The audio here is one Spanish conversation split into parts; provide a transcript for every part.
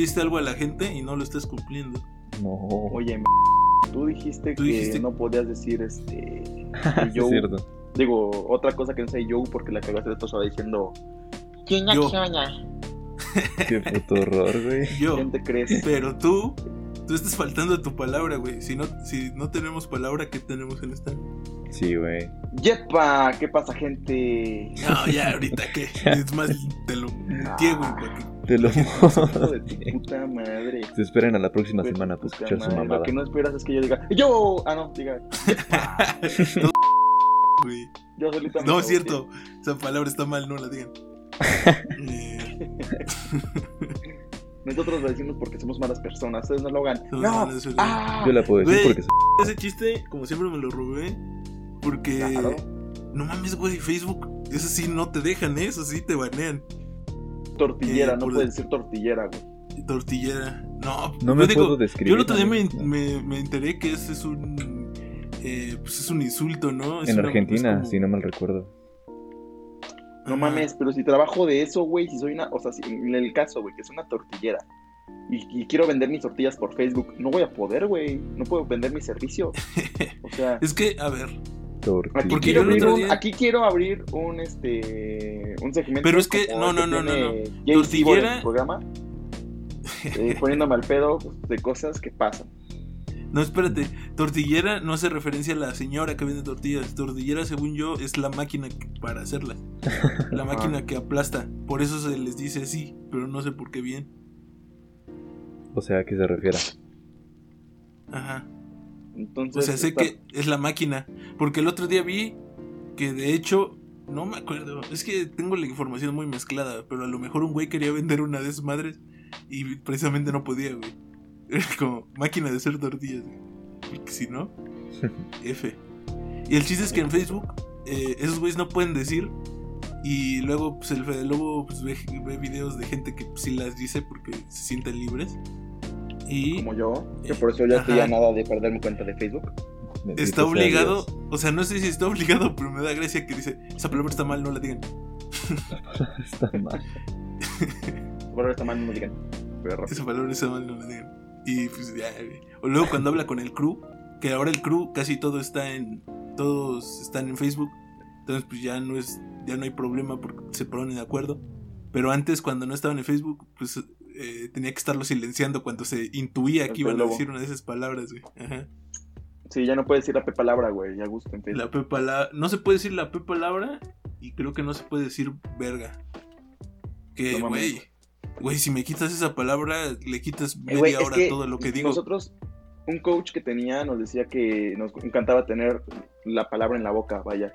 prometiste algo a la gente y no lo estás cumpliendo. No. Oye, m- tú dijiste Tú que dijiste- no podías decir este. Sí, yo, es cierto. digo, otra cosa que no sé yo porque la cagaste de estaba diciendo. ¿Quién Yo. Qué puto horror, güey. Yo. ¿Quién te crees? Pero tú, tú estás faltando a tu palabra, güey. Si no, si no tenemos palabra, ¿qué tenemos en esta? Sí, güey. ¡Yepa! ¿Qué pasa, gente? No, ya, ahorita que. Es más, te lo muteé, güey. para que- Te lo Hijo de puta madre. Se esperen a la próxima semana para escuchar su mamada. Lo que no esperas es que yo diga. ¡Yo! Ah, no, diga. güey. Yo solita me No, es cierto. Esa palabra está mal, no la digan. Nosotros lo decimos porque somos malas personas. Ustedes no lo hagan. No, ¡No! no, eso no. ¡Ah! Yo la puedo decir Güey. porque soy- ese chiste, como siempre, me lo robé. Porque. Claro. No mames, güey. Facebook. Eso sí no te dejan, ¿eh? Eso sí te banean. Tortillera, Eh, no por- puedes decir tortillera, güey. Tortillera. No, No me digo, puedo describir. Yo el otro día me, me, me enteré que ese es un. eh, pues es un insulto, ¿no? Es En una- Argentina, como- si no mal recuerdo. No Ajá. mames, pero si trabajo de eso, güey, si soy una, o sea, si en el caso, güey, que es una tortillera y, y quiero vender mis tortillas por Facebook, no voy a poder, güey, no puedo vender mi servicio. O sea, Es que, a ver, Tortilla. porque quiero, abrir un, aquí quiero abrir un, este, un segmento. Pero es que- no, no, no, no, Jay Tortillera- en programa, eh, poniéndome al pedo de cosas que pasan. no, espérate. Tortillera no hace referencia a la señora que vende tortillas. Tortillera, según yo, es la máquina para hacerlas. La máquina que aplasta. Por eso se les dice así, pero no sé por qué bien. O sea, ¿a qué se refiere? Ajá. Entonces, O sea, sé está- que es la máquina. Porque el otro día vi que de hecho, no me acuerdo. Es que tengo la información muy mezclada. Pero a lo mejor un güey quería vender una de esas madres. Y precisamente no podía, güey. Era como máquina de hacer tortillas, güey. Porque si no, F. Y el chiste es que en Facebook, eh, esos güeyes no pueden decir. Y luego, pues el Fede Lobo pues, ve, ve videos de gente que sí las dice porque se sienten libres. Y como yo, que por eso ya estoy a nada de perder mi cuenta de Facebook. Bendito está obligado, o sea, no sé si está obligado, pero me da gracia que dice, esa palabra está mal, no la digan. Está mal. Por ahora está mal, no me digan. Esa palabra está mal, no la digan. Y pues ya. O luego cuando habla con el crew, que ahora el crew casi todo está en, todos están en Facebook, entonces pues ya no es, ya no hay problema porque se ponen de acuerdo. Pero antes cuando no estaban en Facebook, pues eh, tenía que estarlo silenciando cuando se intuía El que iban a decir una de esas palabras, güey. Ajá. Sí, ya no puedes decir la P palabra, güey, ya Facebook. La P palabra. No se puede decir la P palabra y creo que no se puede decir verga. Que, No güey. Güey, si me quitas esa palabra, le quitas Eh, media güey, hora que todo lo que digo. Nosotros, un coach que tenía nos decía que nos encantaba tener la palabra en la boca, vaya.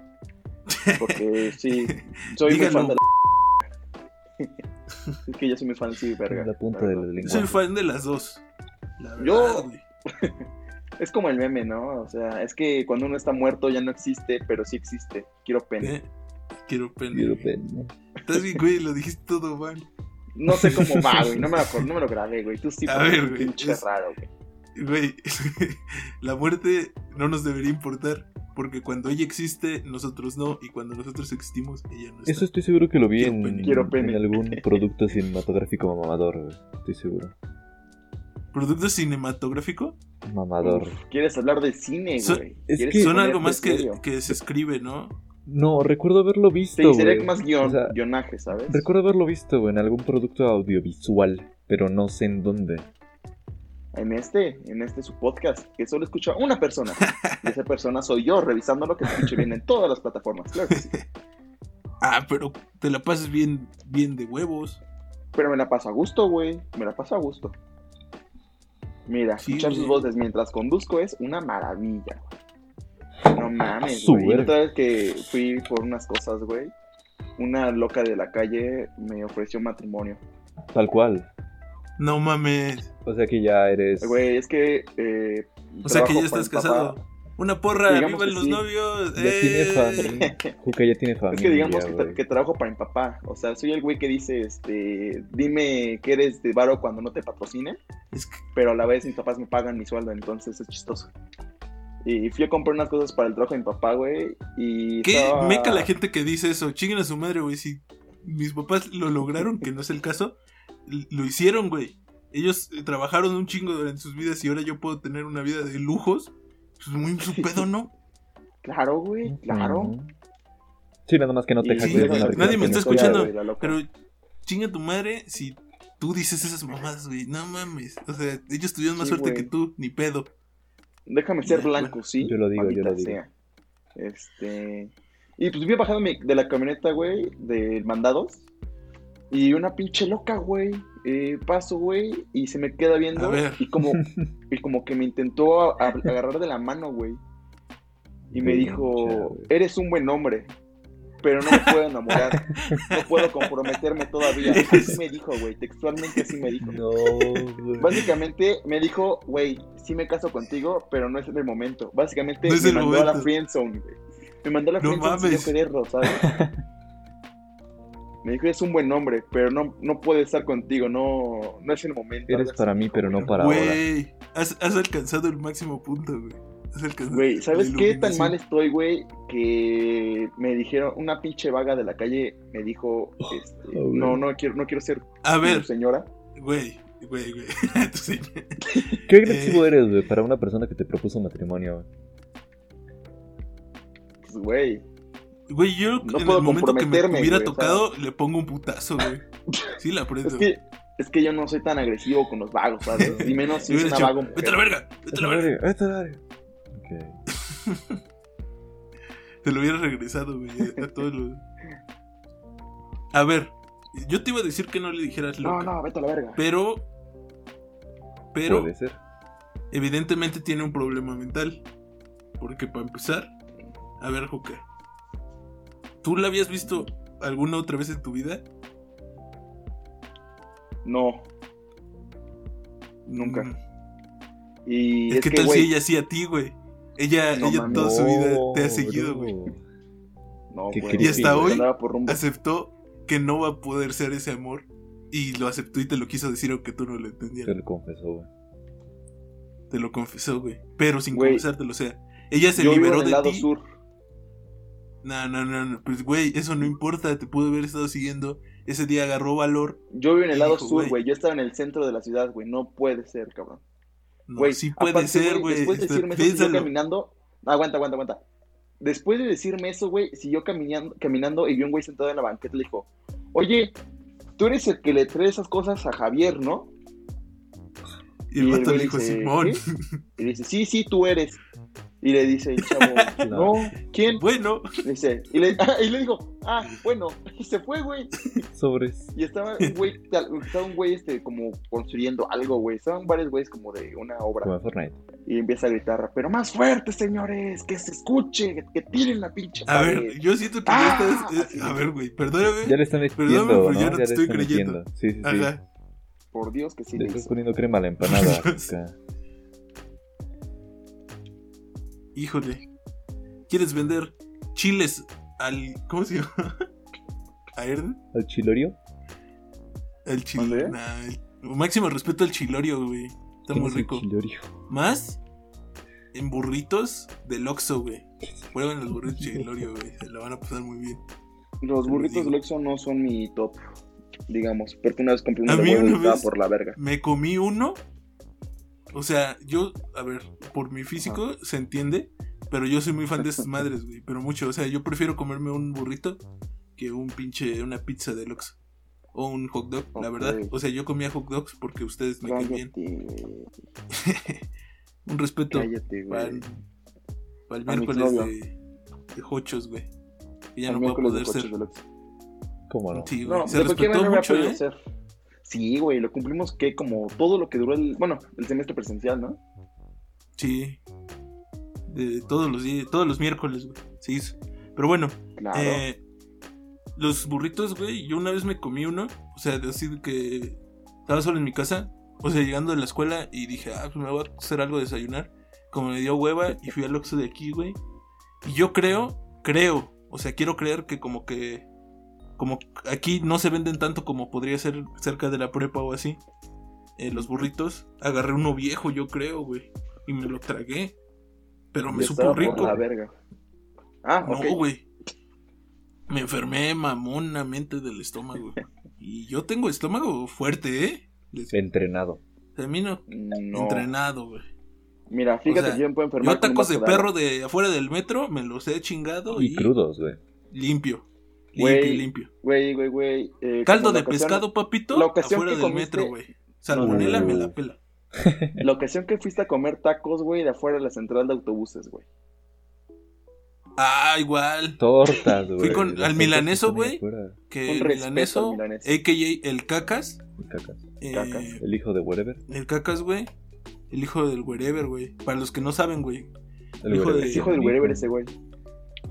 Porque sí, soy Dígalo. muy fan de la... es que yo soy muy fan, sí, verga. La punta Yo soy fan de las dos. La Yo- verdad, güey. Es como el meme, ¿no? O sea, es que cuando uno está muerto ya no existe, pero sí existe. Quiero pena. Eh, Quiero pena. Quiero pena. Estás bien, güey, lo dijiste todo mal. No sé cómo va, güey. No me lo, acor- no me lo grabé, güey. Tú sí, A ver, güey, pinche es- raro, güey. Güey, la muerte no nos debería importar. Porque cuando ella existe, nosotros no. Y cuando nosotros existimos, ella no está. Eso estoy seguro que lo vi Quiero en, pene. Quiero pene. en algún producto cinematográfico mamador, güey. Estoy seguro. ¿Producto cinematográfico? Mamador. Uf, ¿Quieres hablar de cine, Son- güey? es ¿Quieres que- Son algo más que, que se escribe, ¿no? No, recuerdo haberlo visto, Sí, sería más guion, O sea, guionaje, ¿sabes? recuerdo haberlo visto güey, en algún producto audiovisual, pero no sé en dónde. En este, en este su podcast, que solo escucha una persona. Y esa persona soy yo, revisando lo que escuche bien en todas las plataformas, claro que sí. Ah, pero te la pasas bien, bien de huevos. Pero me la paso a gusto, güey. Me la paso a gusto. Mira, Sí, escuchar sus voces mientras conduzco es una maravilla, güey. No mames, Su güey. Y verga. otra vez que fui por unas cosas, güey. Una loca de la calle me ofreció matrimonio. Tal cual. No mames. O sea que ya eres. Güey, es que. eh, O sea que ya estás papá. casado. Una porra, Digamos vivan los sí. novios. Ya tiene ¡eh! familia. Juca ya tiene familia. Es que digamos que, tra- güey. que trabajo para mi papá. O sea, soy el güey que dice, este, dime que eres de varo cuando no te patrocine, Es que- pero a la vez mis papás me pagan mi sueldo, entonces es chistoso. Y fui a comprar unas cosas para el trabajo de mi papá, güey, y ¿Qué estaba- meca la gente que dice eso? Chinguen a su madre, güey. Si mis papás lo lograron, que no es el caso. Lo hicieron, güey. Ellos eh, trabajaron un chingo durante sus vidas y ahora yo puedo tener una vida de lujos. Pues muy su pedo, ¿no? Claro, güey, claro. Sí, nada más que no te sí, de una nadie me está escuchando, güey. Pero chinga tu madre si tú dices esas mamadas, güey. No mames. O sea, ellos tuvieron más Sí, suerte güey. que tú, ni pedo. Déjame ser blanco, sí. yo lo digo, yo lo digo. sea. Este. Y pues vi bajando mi- de la camioneta, güey, de mandados. Y una pinche loca, güey. eh, paso, güey, y se me queda viendo. A ver. Y como, y como que me intentó a- a- agarrar de la mano, güey. Y me dijo. Eres un buen hombre, pero no me puedo enamorar. No puedo comprometerme todavía. Así me dijo, güey. Textualmente así me dijo. No, güey. Básicamente me dijo, güey, sí me caso contigo, pero no es el momento. Básicamente No es me el mandó a la friendzone, güey. Me mandó a la No friendzone sin yo mames. quererlo, ¿sabes? me dijo, es un buen hombre, pero no, no puede estar contigo, no, no es el momento. Eres para mí, pero no para ahora. Güey, has, has alcanzado el máximo punto, güey. Has alcanzado Güey, ¿sabes qué tan mal estoy, güey? Que me dijeron, una pinche vaga de la calle me dijo, este, Oh, no, no quiero, no quiero ser A tu ver, señora. güey, güey, güey. Qué agresivo Eh. eres, güey, para una persona que te propuso matrimonio, güey. Pues, güey, Güey, yo No en puedo el momento que me hubiera güey, tocado, le pongo un putazo, güey. Sí, la aprendo. es que, es que yo no soy tan agresivo con los vagos, ¿sabes? Y menos si es hubiera una dicho, vaga vete a la mujer. verga, vete a la verga. Vete a la verga. Ok. Te lo hubiera regresado, güey, a todos los... A ver, yo te iba a decir que no le dijeras No, loca, no, vete a la verga. pero... Pero Puede ser. evidentemente tiene un problema mental. Porque para empezar, a ver, Juca, ¿tú la habías visto alguna otra vez en tu vida? No. Nunca. Mm, Y Es es que que, tal si ella sí a ti, güey. Ella, No ella toda su vida te ha No, seguido, güey. no, güey. Y hasta hoy aceptó que no va a poder ser ese amor. Y lo aceptó y te lo quiso decir aunque tú no lo entendías. Te lo confesó, güey. Te lo confesó, güey. Pero sin confesártelo, o sea. Ella se Yo vivo liberó en el de lado ti. sur. No, no, no, no. Pues, güey, eso no importa. Te pudo haber estado siguiendo. Ese día agarró valor. Yo vivo en el lado sur, güey. Yo estaba en el centro de la ciudad, güey. No puede ser, cabrón. No, Güey, sí puede aparte, ser, güey. Después de Está- decirme eso, si yo caminando. Aguanta, aguanta, aguanta. Después de decirme eso, güey, siguió caminando, caminando y vi un güey sentado en la banqueta y le dijo: Oye, tú eres el que le trae esas cosas a Javier, ¿no? Y el y el vato güey le dijo, dice, Simón. Y le dice: Sí, sí, tú eres. Y le dice el chavo: No, ¿quién? Bueno, Le dice, y le, ah, y le digo, ah, bueno, y se fue, güey. Sobres. Y estaba un güey, estaba un güey, este, como construyendo algo, güey. Estaban varios güeyes como de una obra. Como Fortnite. Y empieza a gritar, pero más fuerte, señores, que se escuche, que, que tiren la pinche a pared". ver, yo siento que Ah, ya estás. eh, así. a ver, güey, perdóname. Ya le están Perdóname, metiendo, pero ¿no? ya no te estoy creyendo. metiendo. Sí, sí, sí. Ajá. Por Dios que sí Le le estás hizo. poniendo crema a la empanada. Híjole. ¿Quieres vender chiles al. ¿Cómo se llama? ¿A Erde? ¿Al chilorio? El chile. ¿Mande? Nah, el- máximo respeto al chilorio, güey. Está ¿Quién muy rico. chilorio? Más en burritos del Oxxo, güey. Prueben los burritos chilorio, güey. Se la van a pasar muy bien. Los burritos del Oxxo no son mi top, digamos. Porque una vez compré uno de por la verga. Me comí uno. O sea, yo, a ver, por mi físico se entiende, pero yo soy muy fan de esas madres, güey. Pero mucho, o sea, yo prefiero comerme un burrito que un pinche, una pizza del Oxxo. O un hot dog, la verdad. O sea, yo comía hot dogs porque ustedes me caen bien. Cállate, güey. Un respeto Cállate, para güey. el, para el miércoles de, de hochos, güey. Que ya El no va a de poder ser. ¿Cómo no? Sí, güey. No, se de respetó mucho, ¿eh? ser. Sí, güey, lo cumplimos que como todo lo que duró el, bueno, el semestre presencial, ¿no? Sí. De todos los días, todos los miércoles, güey. Se hizo. Pero bueno, Claro. eh, los burritos, güey, yo una vez me comí uno. O sea, de así de que estaba solo en mi casa. O sea, llegando de la escuela y dije, ah, pues me voy a hacer algo de desayunar. Como me dio hueva y fui al Oxxo de aquí, güey. Y yo creo, creo, o sea, quiero creer que como que, como aquí no se venden tanto como podría ser cerca de la prepa o así. eh, los burritos, agarré uno viejo, yo creo, güey. Y me lo tragué. Pero me supo por rico. la verga. Ah, No, güey. Me enfermé mamonamente del estómago. Y yo tengo estómago fuerte, ¿eh? Les- Entrenado. A mí no. No. Entrenado, güey. Mira, fíjate O sea, yo me puedo enfermar. Yo tacos de perro de afuera del metro me los he chingado y, Y crudos, güey. limpio. Limpio, limpio. Güey, güey, güey. eh, Caldo de ocasión- pescado, papito, la ocasión afuera que del comiste- metro, güey. Salmonela No. me la pela. La ocasión que fuiste a comer tacos, güey, de afuera de la central de autobuses, güey. Ah, igual. Tortas, güey. Fui con- al milaneso, güey. Que el milaneso, a.k.a. el cacas. Cacas. eh, Cacas. El hijo de wherever. el cacas, güey. El hijo del wherever, güey. Para los que no saben, güey. El Hijo de- Es hijo del wherever ese, güey.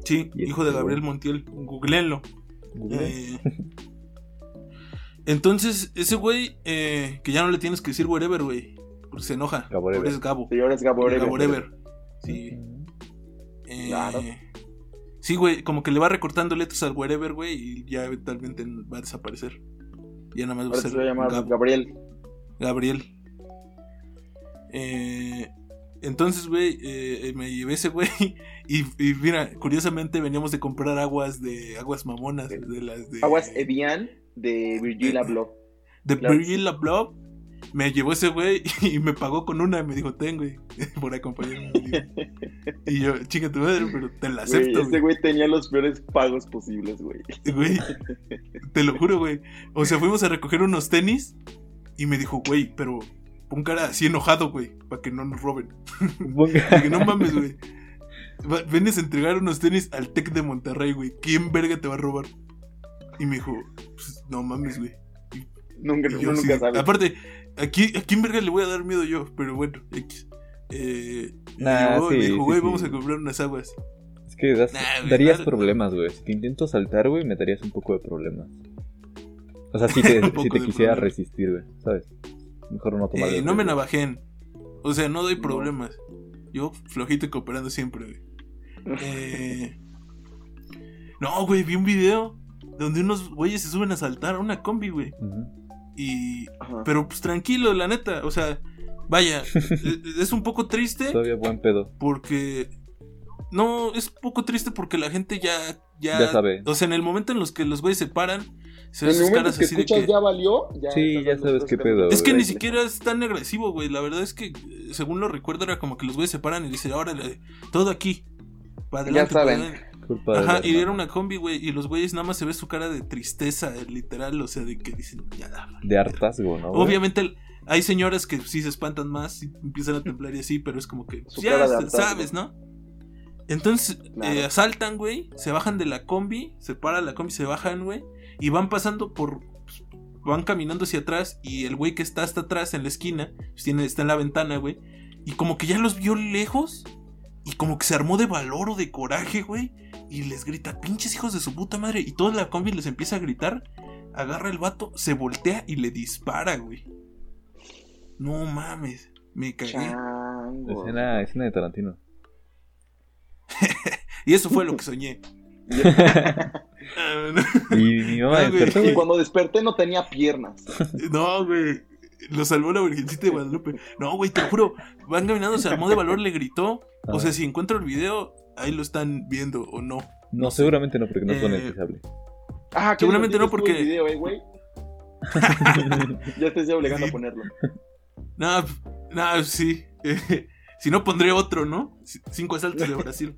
Sí, hijo de este, Gabriel. Montiel. Googleenlo. Google. Eh, entonces, ese güey, eh, que ya no le tienes que decir wherever, güey. Porque se enoja. Gaborever. Ahora es Gabo. Señores Gabo El Wherever. Gaborever. Sí. Eh, Claro. Sí, güey, como que le va recortando letras al wherever, güey, y ya eventualmente va a desaparecer. Ya nada más va a Ahora ser se va a llamar Gab- Gabriel. Gabriel. Eh, entonces, güey, eh, me llevé ese güey. Y, y mira, curiosamente veníamos de comprar aguas de aguas mamonas, de las de. Aguas Evian de Virgil Abloh. De claro. Virgil Abloh. Me llevó ese güey y me pagó con una y me dijo, ten, güey, por acompañarme. y yo, chica tu madre, pero te la acepto, ese güey. güey tenía los peores pagos posibles, güey. Güey, te lo juro, güey. O sea, fuimos a recoger unos tenis y me dijo, güey, pero pon cara así enojado, güey, para que no nos roben. Dije, no mames, güey. Vienes a entregar unos tenis al Tec de Monterrey, güey. ¿Quién verga te va a robar? Y me dijo, pues, no mames, güey. Nunca, yo nunca de- sabe. Aparte, ¿a, ¿a quién verga le voy a dar miedo yo? Pero bueno, X. Eh, Nah, y me sí, dijo, sí, güey, sí. vamos a comprar unas aguas. Es que das- Nah, darías dar- problemas, güey. Si te intento saltar, güey, me darías un poco de problemas. O sea, si te, si te quisiera resistir, güey, ¿sabes? Mejor no tomar Eh, no me navajen. O sea, no doy No. problemas. Yo flojito y cooperando siempre, güey. Eh... No, güey, vi un video donde unos güeyes se suben a saltar a una combi, güey. Y... Ajá. Pero pues tranquilo, la neta. O sea, vaya, e- es un poco triste Todavía buen pedo. porque... No, es un poco triste porque la gente ya... Ya, Ya sabe. O sea, en el momento en los que los güeyes se paran, se En el sus momento caras que así de escuchas que... ya valió, ya Sí, ya sabes qué pedo, Es que güey. ni siquiera es tan agresivo, güey. La verdad es que, según lo recuerdo, era como que los güeyes se paran y dicen, órale, todo aquí. Para Ya adelante, para saben. adelante". Culpa de Ajá, y era una combi, güey. Y los güeyes nada más se ve su cara de tristeza, literal. O sea, de que dicen, ya da. De hartazgo, ¿no? güey? Obviamente el- hay señoras que sí se espantan más y empiezan a temblar y así, pero es como que, Su ya de sabes, ¿no? Entonces, Claro. eh, asaltan, güey, se bajan de la combi, se para la combi, se bajan, güey, y van pasando por, pues, van caminando hacia atrás y el güey que está hasta atrás en la esquina, pues, tiene, está en la ventana, güey, y como que ya los vio lejos y como que se armó de valor o de coraje, güey, y les grita, pinches hijos de su puta madre, y toda la combi les empieza a gritar, agarra el vato, se voltea y le dispara, güey. No mames, me cagué. Chango. Escena, escena de Tarantino. Y eso fue lo que soñé. Y mi mamá Ah, güey. Y cuando desperté no tenía piernas. No, güey. Lo salvó la Virgencita de Guadalupe. No, güey, te lo juro. Van caminando, se armó de valor, le gritó. O Ah. sea, si encuentro el video, ahí lo están viendo o no. No, seguramente no, porque no es Eh, monetizable. Ah, Seguramente no, porque- el video, eh, güey. Ya te estoy obligando Sí. a ponerlo. No, no, sí. si no, pondré otro, ¿no? C- Cinco asaltos de Brasil.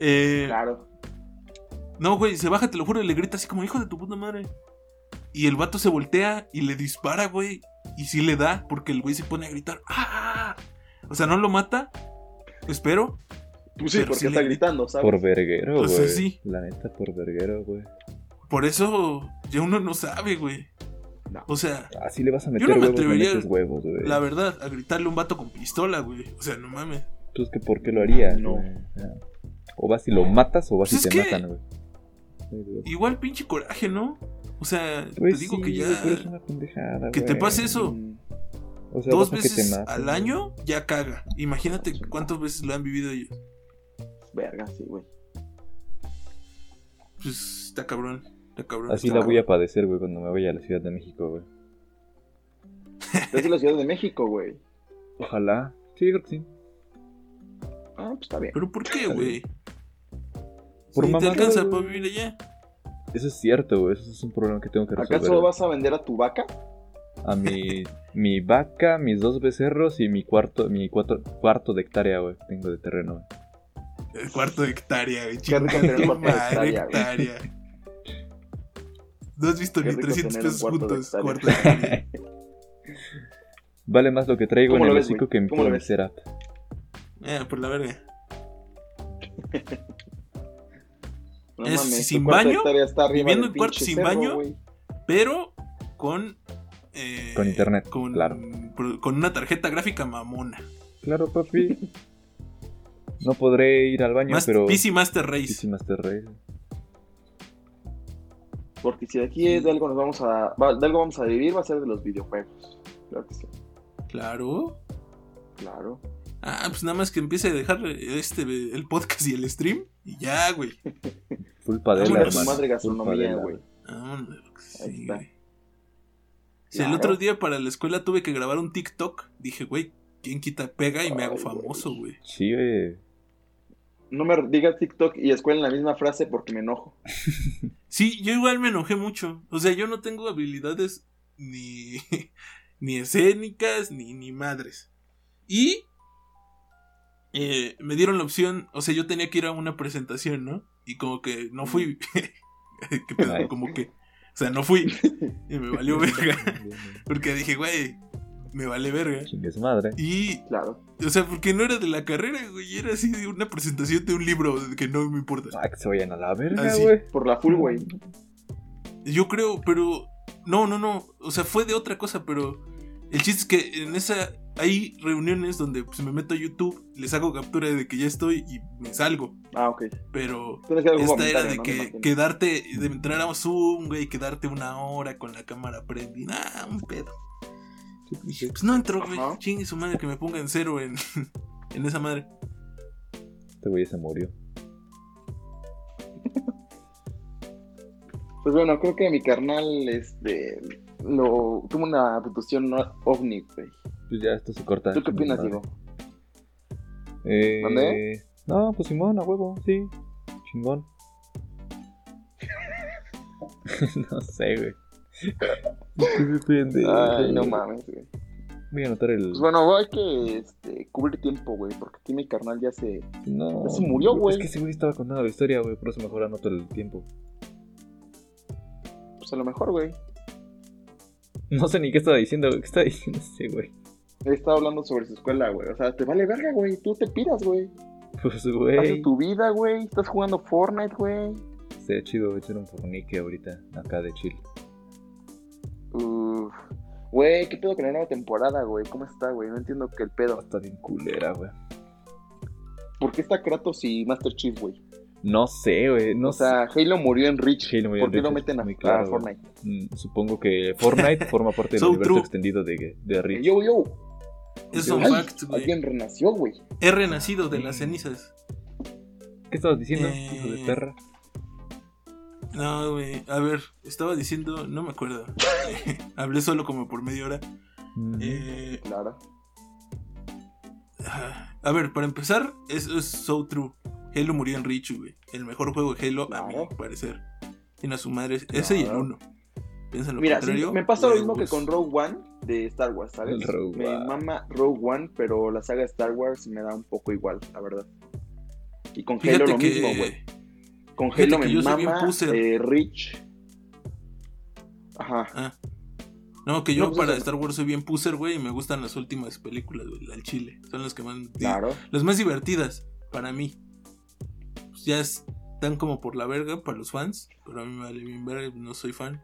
Eh, Claro. No, güey, se baja, te lo juro, y le grita así como, hijo de tu puta madre. Y el vato se voltea y le dispara, güey. Y sí le da, porque el güey se pone a gritar. ¡Ah! O sea, no lo mata. Espero. Pues sí, porque sí está le- gritando, ¿sabes? Por verguero, O güey. sea, sí. La neta, por verguero, güey. Por eso ya uno no sabe, güey. No. O sea, Así le vas a meter no me huevos, atrevería- huevos, güey. la verdad, a gritarle a un vato con pistola, güey. O sea, no mames. Tú es que ¿por qué lo harías? No. güey? O O vas y lo matas o vas Pues y te que- matan, güey. Igual pinche coraje, ¿no? O sea, Pues te digo sí, que ya. güey, pero es una pendejada, que te pase eso Mm, O sea, dos veces maten, al año, ya caga. Imagínate cuántas veces lo han vivido ellos. Verga, sí, güey. Pues está cabrón. Está cabrón. Así está la voy a padecer, güey, cuando me vaya a la Ciudad de México, güey. Es de la Ciudad de México, güey. Ojalá. Sí, creo que sí. Ah, pues está bien. ¿Pero por qué, güey? Por te alcanza güey. para vivir allá. Eso es cierto, güey. Eso es un problema que tengo que resolver. ¿Acaso vas a vender a tu vaca? A mi, mi vaca, mis dos becerros y mi cuarto, mi cuatro, cuarto de hectárea, güey. Tengo de terreno, güey. El cuarto de hectárea, güey. Qué rico chingada tener un cuarto de madre, hectárea. No has visto Qué ni rico 300 tener un pesos juntos. Cuarto de hectárea. Vale más lo que traigo en ¿Cómo el hocico que mi setup. Eh, por la verga. No Es mames, sin baño, está viviendo en cuarto sin cerro, baño. Pero con. eh, Con internet, con, claro. Con una tarjeta gráfica mamona. Claro, papi. No podré ir al baño, Mas- pero. PC Master Race. PC Master Race. Porque si de aquí es de algo nos vamos a. de algo vamos a vivir, va a ser de los videojuegos. Claro que sí. Claro. Claro. Ah, pues nada más que empiece a dejar este el podcast y el stream. Y ya, güey. Vámonos. Tu hermano. madre gastronomía, güey. Sí, güey. Si el otro día para la escuela tuve que grabar un TikTok, dije, güey, ¿quién quita pega y me hago Ay, famoso, güey? Sí, güey. No me digas TikTok y escuela en la misma frase porque me enojo. Sí, yo igual me enojé mucho. O sea, yo no tengo habilidades ni, ni escénicas ni, ni madres. Y eh, me dieron la opción, o sea, yo tenía que ir a una presentación, ¿no? Y como que no fui. ¿Qué pedo? Como que, o sea, no fui. Y me valió verga. Porque dije, güey, me vale verga. Chingue su madre. Y, Claro. o sea, porque no era de la carrera, güey, era así de una presentación de un libro que no me importa. Ah, que se vayan a la verga, Ah, güey. Por la full, güey. Yo creo, pero. No, no, no. O sea, fue de otra cosa, pero. El chiste es que en esa. Hay reuniones donde pues, me meto a YouTube, les hago captura de que ya estoy y me salgo. Ah, ok. Pero. Esta era de que quedarte, de entrar a Zoom, güey, quedarte una hora con la cámara prendida. Ah, un pedo. Dije, pues no entro, güey. Chingue su madre que me ponga en cero en, en esa madre. Este güey se murió. Pues bueno, creo que mi carnal, este, lo, tuvo una abducción no- ovni, güey. Pues ya esto se corta. ¿Tú qué opinas. Diego? Eh, ¿Mande? No, pues Simón, a huevo, sí. Chingón. no sé, güey. Ay, no mames, güey. Voy a anotar el. Pues bueno, hay que este, cubrir tiempo, güey, porque aquí mi carnal ya se... no. ya se murió, güey. Es que ese güey estaba contando la historia, güey. Por eso mejor anoto el tiempo. Pues a lo mejor, güey. No sé ni qué estaba diciendo, güey. ¿Qué estaba diciendo ese güey? Estaba hablando sobre su escuela, güey. O sea, te vale verga, güey. Tú te piras, güey. Pues, Haces güey. tu vida, güey. Estás jugando Fortnite, güey. Sería chido echar un fornique ahorita, acá de chill. Uf. Güey, ¿qué pedo con la nueva temporada, güey? ¿Cómo está, güey? No entiendo qué el pedo. Está bien culera, güey. ¿Por qué está Kratos y Master Chief, güey? No sé, güey. No o sea, Halo murió en Reach. Halo murió ¿Por qué lo meten a, muy a claro, güey. Fortnite? Mm, Supongo que Fortnite forma parte del So universo true. extendido de, de Reach. Yo, yo. Es un fact, güey. Alguien renació, güey. He renacido de las cenizas. ¿Qué estabas diciendo, Eh, hijo de perra? No, güey. A ver, estaba diciendo, no me acuerdo. Hablé solo como por media hora. Mm, Eh, Claro. ah, a ver, para empezar, eso es so true. Halo murió en Reach, güey. El mejor juego de Halo, a mi parecer. Tiene a su madre. Ese y el Claro. 1. Piensa en lo Mira, sí, contrario. me pasa lo mismo que con Rogue One de Star Wars, ¿sabes? Rogue me One. mama Rogue One, pero la saga Star Wars me da un poco igual, la verdad. Y con Fíjate Halo lo que. mismo, güey. Con fíjate Halo me yo soy bien mama puser. eh, Reach. Ajá. Ah. No, que yo No, pues para eso- Star Wars soy bien puser, güey, y me gustan las últimas películas, güey, al chile. Son las que más... Claro. Las más divertidas, para mí. Ya están como por la verga para los fans, pero a mí me vale bien verga, no soy fan.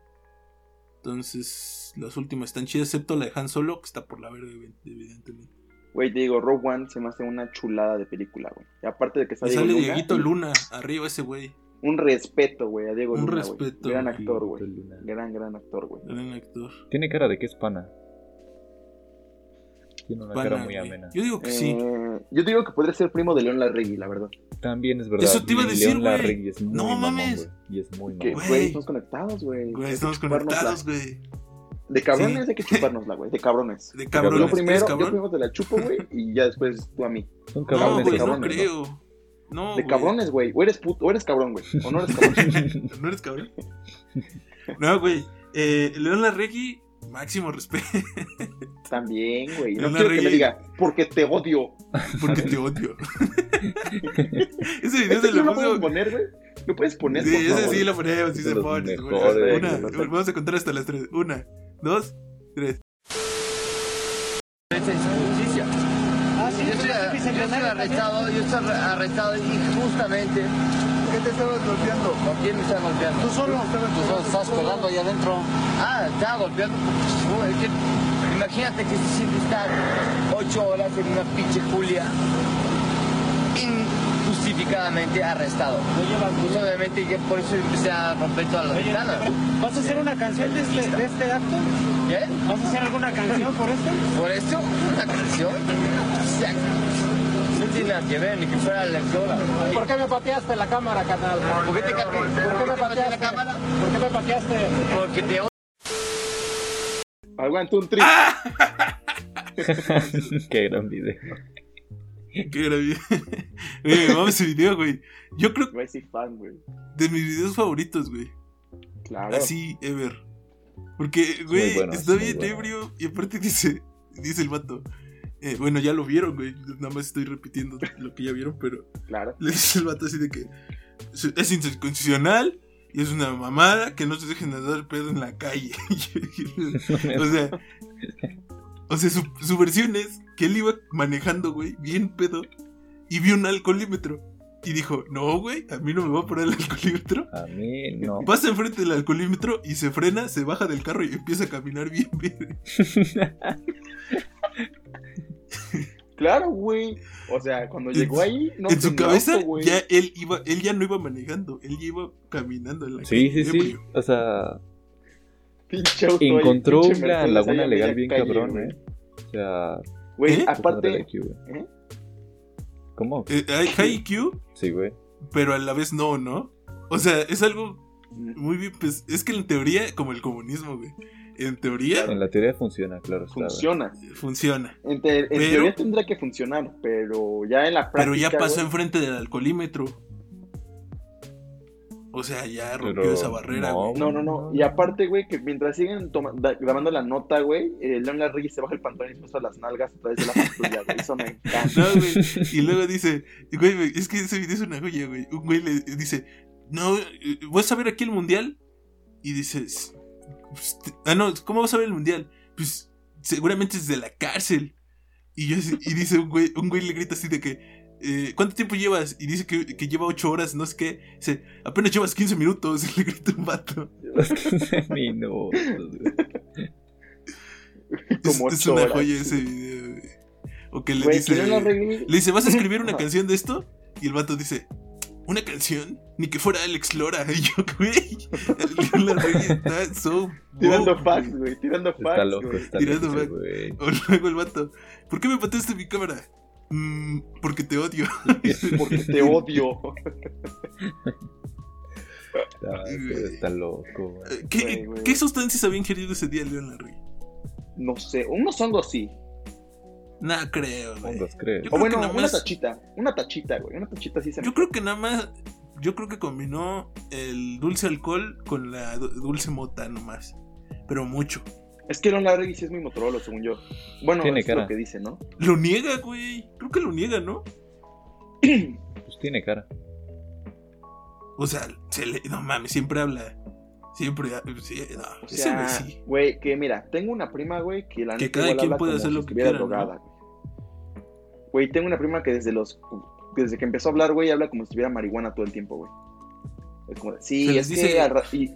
Entonces, las últimas están chidas, excepto la de Han Solo, que está por la verga, evi- evidentemente. Güey, te digo, Rogue One se me hace una chulada de película, güey. Y aparte de que Y sale, sale Diego Dieguito Luna, arriba ese güey. Un respeto, güey, a Diego Un Luna, güey. respeto, Gran güey. actor, güey. Luna. Gran, gran actor, güey. Gran actor. Tiene cara de que es pana. Tiene una cara muy amena. Yo digo que sí. Eh, yo digo que podría ser primo de León Larregui, la verdad. También es verdad. Eso te iba a decir, güey. Larregui es muy No mamón, mames. güey. Y es muy Que, mamón. Güey. estamos conectados, güey. Estamos conectados, güey. De cabrones Sí. hay que chupárnosla, güey. De cabrones. De Yo cabrones. ¿Eres primero, yo primero te la chupo, güey, y ya después tú a mí. Son No, cabrones no cabrones, creo. No, De cabrones, güey. O eres puto, o eres cabrón, güey. O no eres cabrón. ¿No eres cabrón? No, güey. Eh, León Larregui, máximo respeto. También, güey. No quiero que me diga, porque te odio. Porque te odio. ese video se ¿Ese lo no puso. poner, güey? ¿Lo puedes poner, Sí, por ese favor? sí lo ponemos, sí se pone. Una, güey. vamos a contar hasta las tres. Una, dos, tres. Esa es justicia. yo, estoy, yo estoy arrestado, yo estoy arre- arrestado injustamente. ¿Qué te estabas golpeando? ¿Con quién me estás golpeando? Tú solo. Tú solo estás pegando ahí adentro. Ah, estaba golpeando. Imagínate que se siente estar ocho horas en una pinche Julia injustificadamente arrestado. Pues obviamente yo por eso empecé a romper todas las ventanas. ¿Vas a hacer una canción de este, de este acto? ¿Qué? ¿Vas a hacer alguna canción por esto? ¿Por esto? ¿Una canción? O ver, ni que fuera la lectora. ¿Por qué me pateaste la cámara, carnal? ¿Por qué te ¿Por qué me ¿Por qué te pateé pateaste la cámara? ¿Por qué me pateaste? Porque te odio. Aguanta un trick. Qué gran video. Qué gran video. Güey, me mama ese video, güey. Yo creo que de mis videos favoritos, güey. Claro. Así, ever. Porque, güey, bueno, está bien bueno. ebrio. Y aparte dice, dice el vato. Eh, bueno, ya lo vieron, güey. Nada más estoy repitiendo lo que ya vieron, pero Claro. le dice el vato así de que es inconstitucional y es una mamada que no se dejen de dar pedo en la calle. o sea, o sea, su, su versión es que él iba manejando, güey, bien pedo, y vio un alcoholímetro. Y dijo, no, güey, a mí no me va a poner el alcoholímetro. A mí no. Pasa enfrente del alcoholímetro y se frena, se baja del carro y empieza a caminar bien, bien. Claro, güey. O sea, cuando En llegó ahí, no en su cabeza auto, güey. ya él iba, él ya no iba manejando, él ya iba caminando en la Sí, calle, sí, sí. ebrio. O sea, Pinche auto ahí, encontró pinche una laguna ahí legal bien calle, cabrón, güey. eh. O sea, Güey, ¿Eh? aparte, IQ. ¿eh? ¿Cómo? Eh, hay hay IQ, Sí, güey. pero a la vez no, ¿no? O sea, es algo Mm, muy bien, pues es que en teoría, como el comunismo, güey, en teoría En la teoría funciona, claro. funciona. funciona. En, te- en Pero- teoría tendría que funcionar, pero ya en la práctica. Pero ya pasó güey, enfrente del alcoholímetro. O sea, ya rompió Pero esa barrera, no, güey. No, no, no. Y aparte, güey, que mientras siguen grabando la nota, güey, eh, León se baja el pantalón y se muestra las nalgas a través de la patrulla, güey. Eso me encanta. No, güey. Y luego dice, güey, güey, es que ese video es una joya, güey. Un güey le dice, no, eh, ¿vas a ver aquí el mundial? Y dices, pues, ah, no, ¿cómo vas a ver el mundial? Pues seguramente desde la cárcel. Y, yo, así- y dice un güey, un güey le grita así de que, eh, ¿cuánto tiempo llevas? Y dice que, que lleva 8 horas, no sé qué. Dice, apenas llevas 15 minutos. Y le grita un vato. Los 15 minutos. Es, Como es ocho una joya ese video, güey. O que le Güey, dice. Le dice, ¿vas a escribir una canción de esto? Y el vato dice, ¿una canción? Ni que fuera Alex Lora. Y yo, güey, León Larregui está so Tirando facts, güey. Tirando Está facts. loco, güey. está Tirando loco, back. güey. O luego el vato, ¿por qué me pateaste mi cámara? "Mm, porque te odio. Porque te odio. Está, está loco, güey. ¿Qué, Güey. ¿Qué sustancias había ingerido ese día León Larregui? No sé, unos hongos sí. No creo, güey. O creo bueno, una más- tachita. Una tachita, güey. Una tachita sí se me. Yo creo que nada más. Yo creo que combinó el dulce alcohol con la du- dulce mota nomás. Pero mucho. Es que León Larregui sí es muy motorolo, según yo. Bueno, Tiene es cara. lo que dice, ¿no? Lo niega, güey. Creo que lo niega, ¿no? Pues tiene cara. O sea, se le, no mames, siempre habla. Siempre. Sí, no, O ese sea, güey sí. güey, que mira, tengo una prima, güey, que la Que cada quien puede como hacer lo que quiera. Güey, tengo una prima que desde los desde que empezó a hablar, güey, habla como si estuviera marihuana todo el tiempo, güey. Es como de, sí, Se les es dice- que ra- y-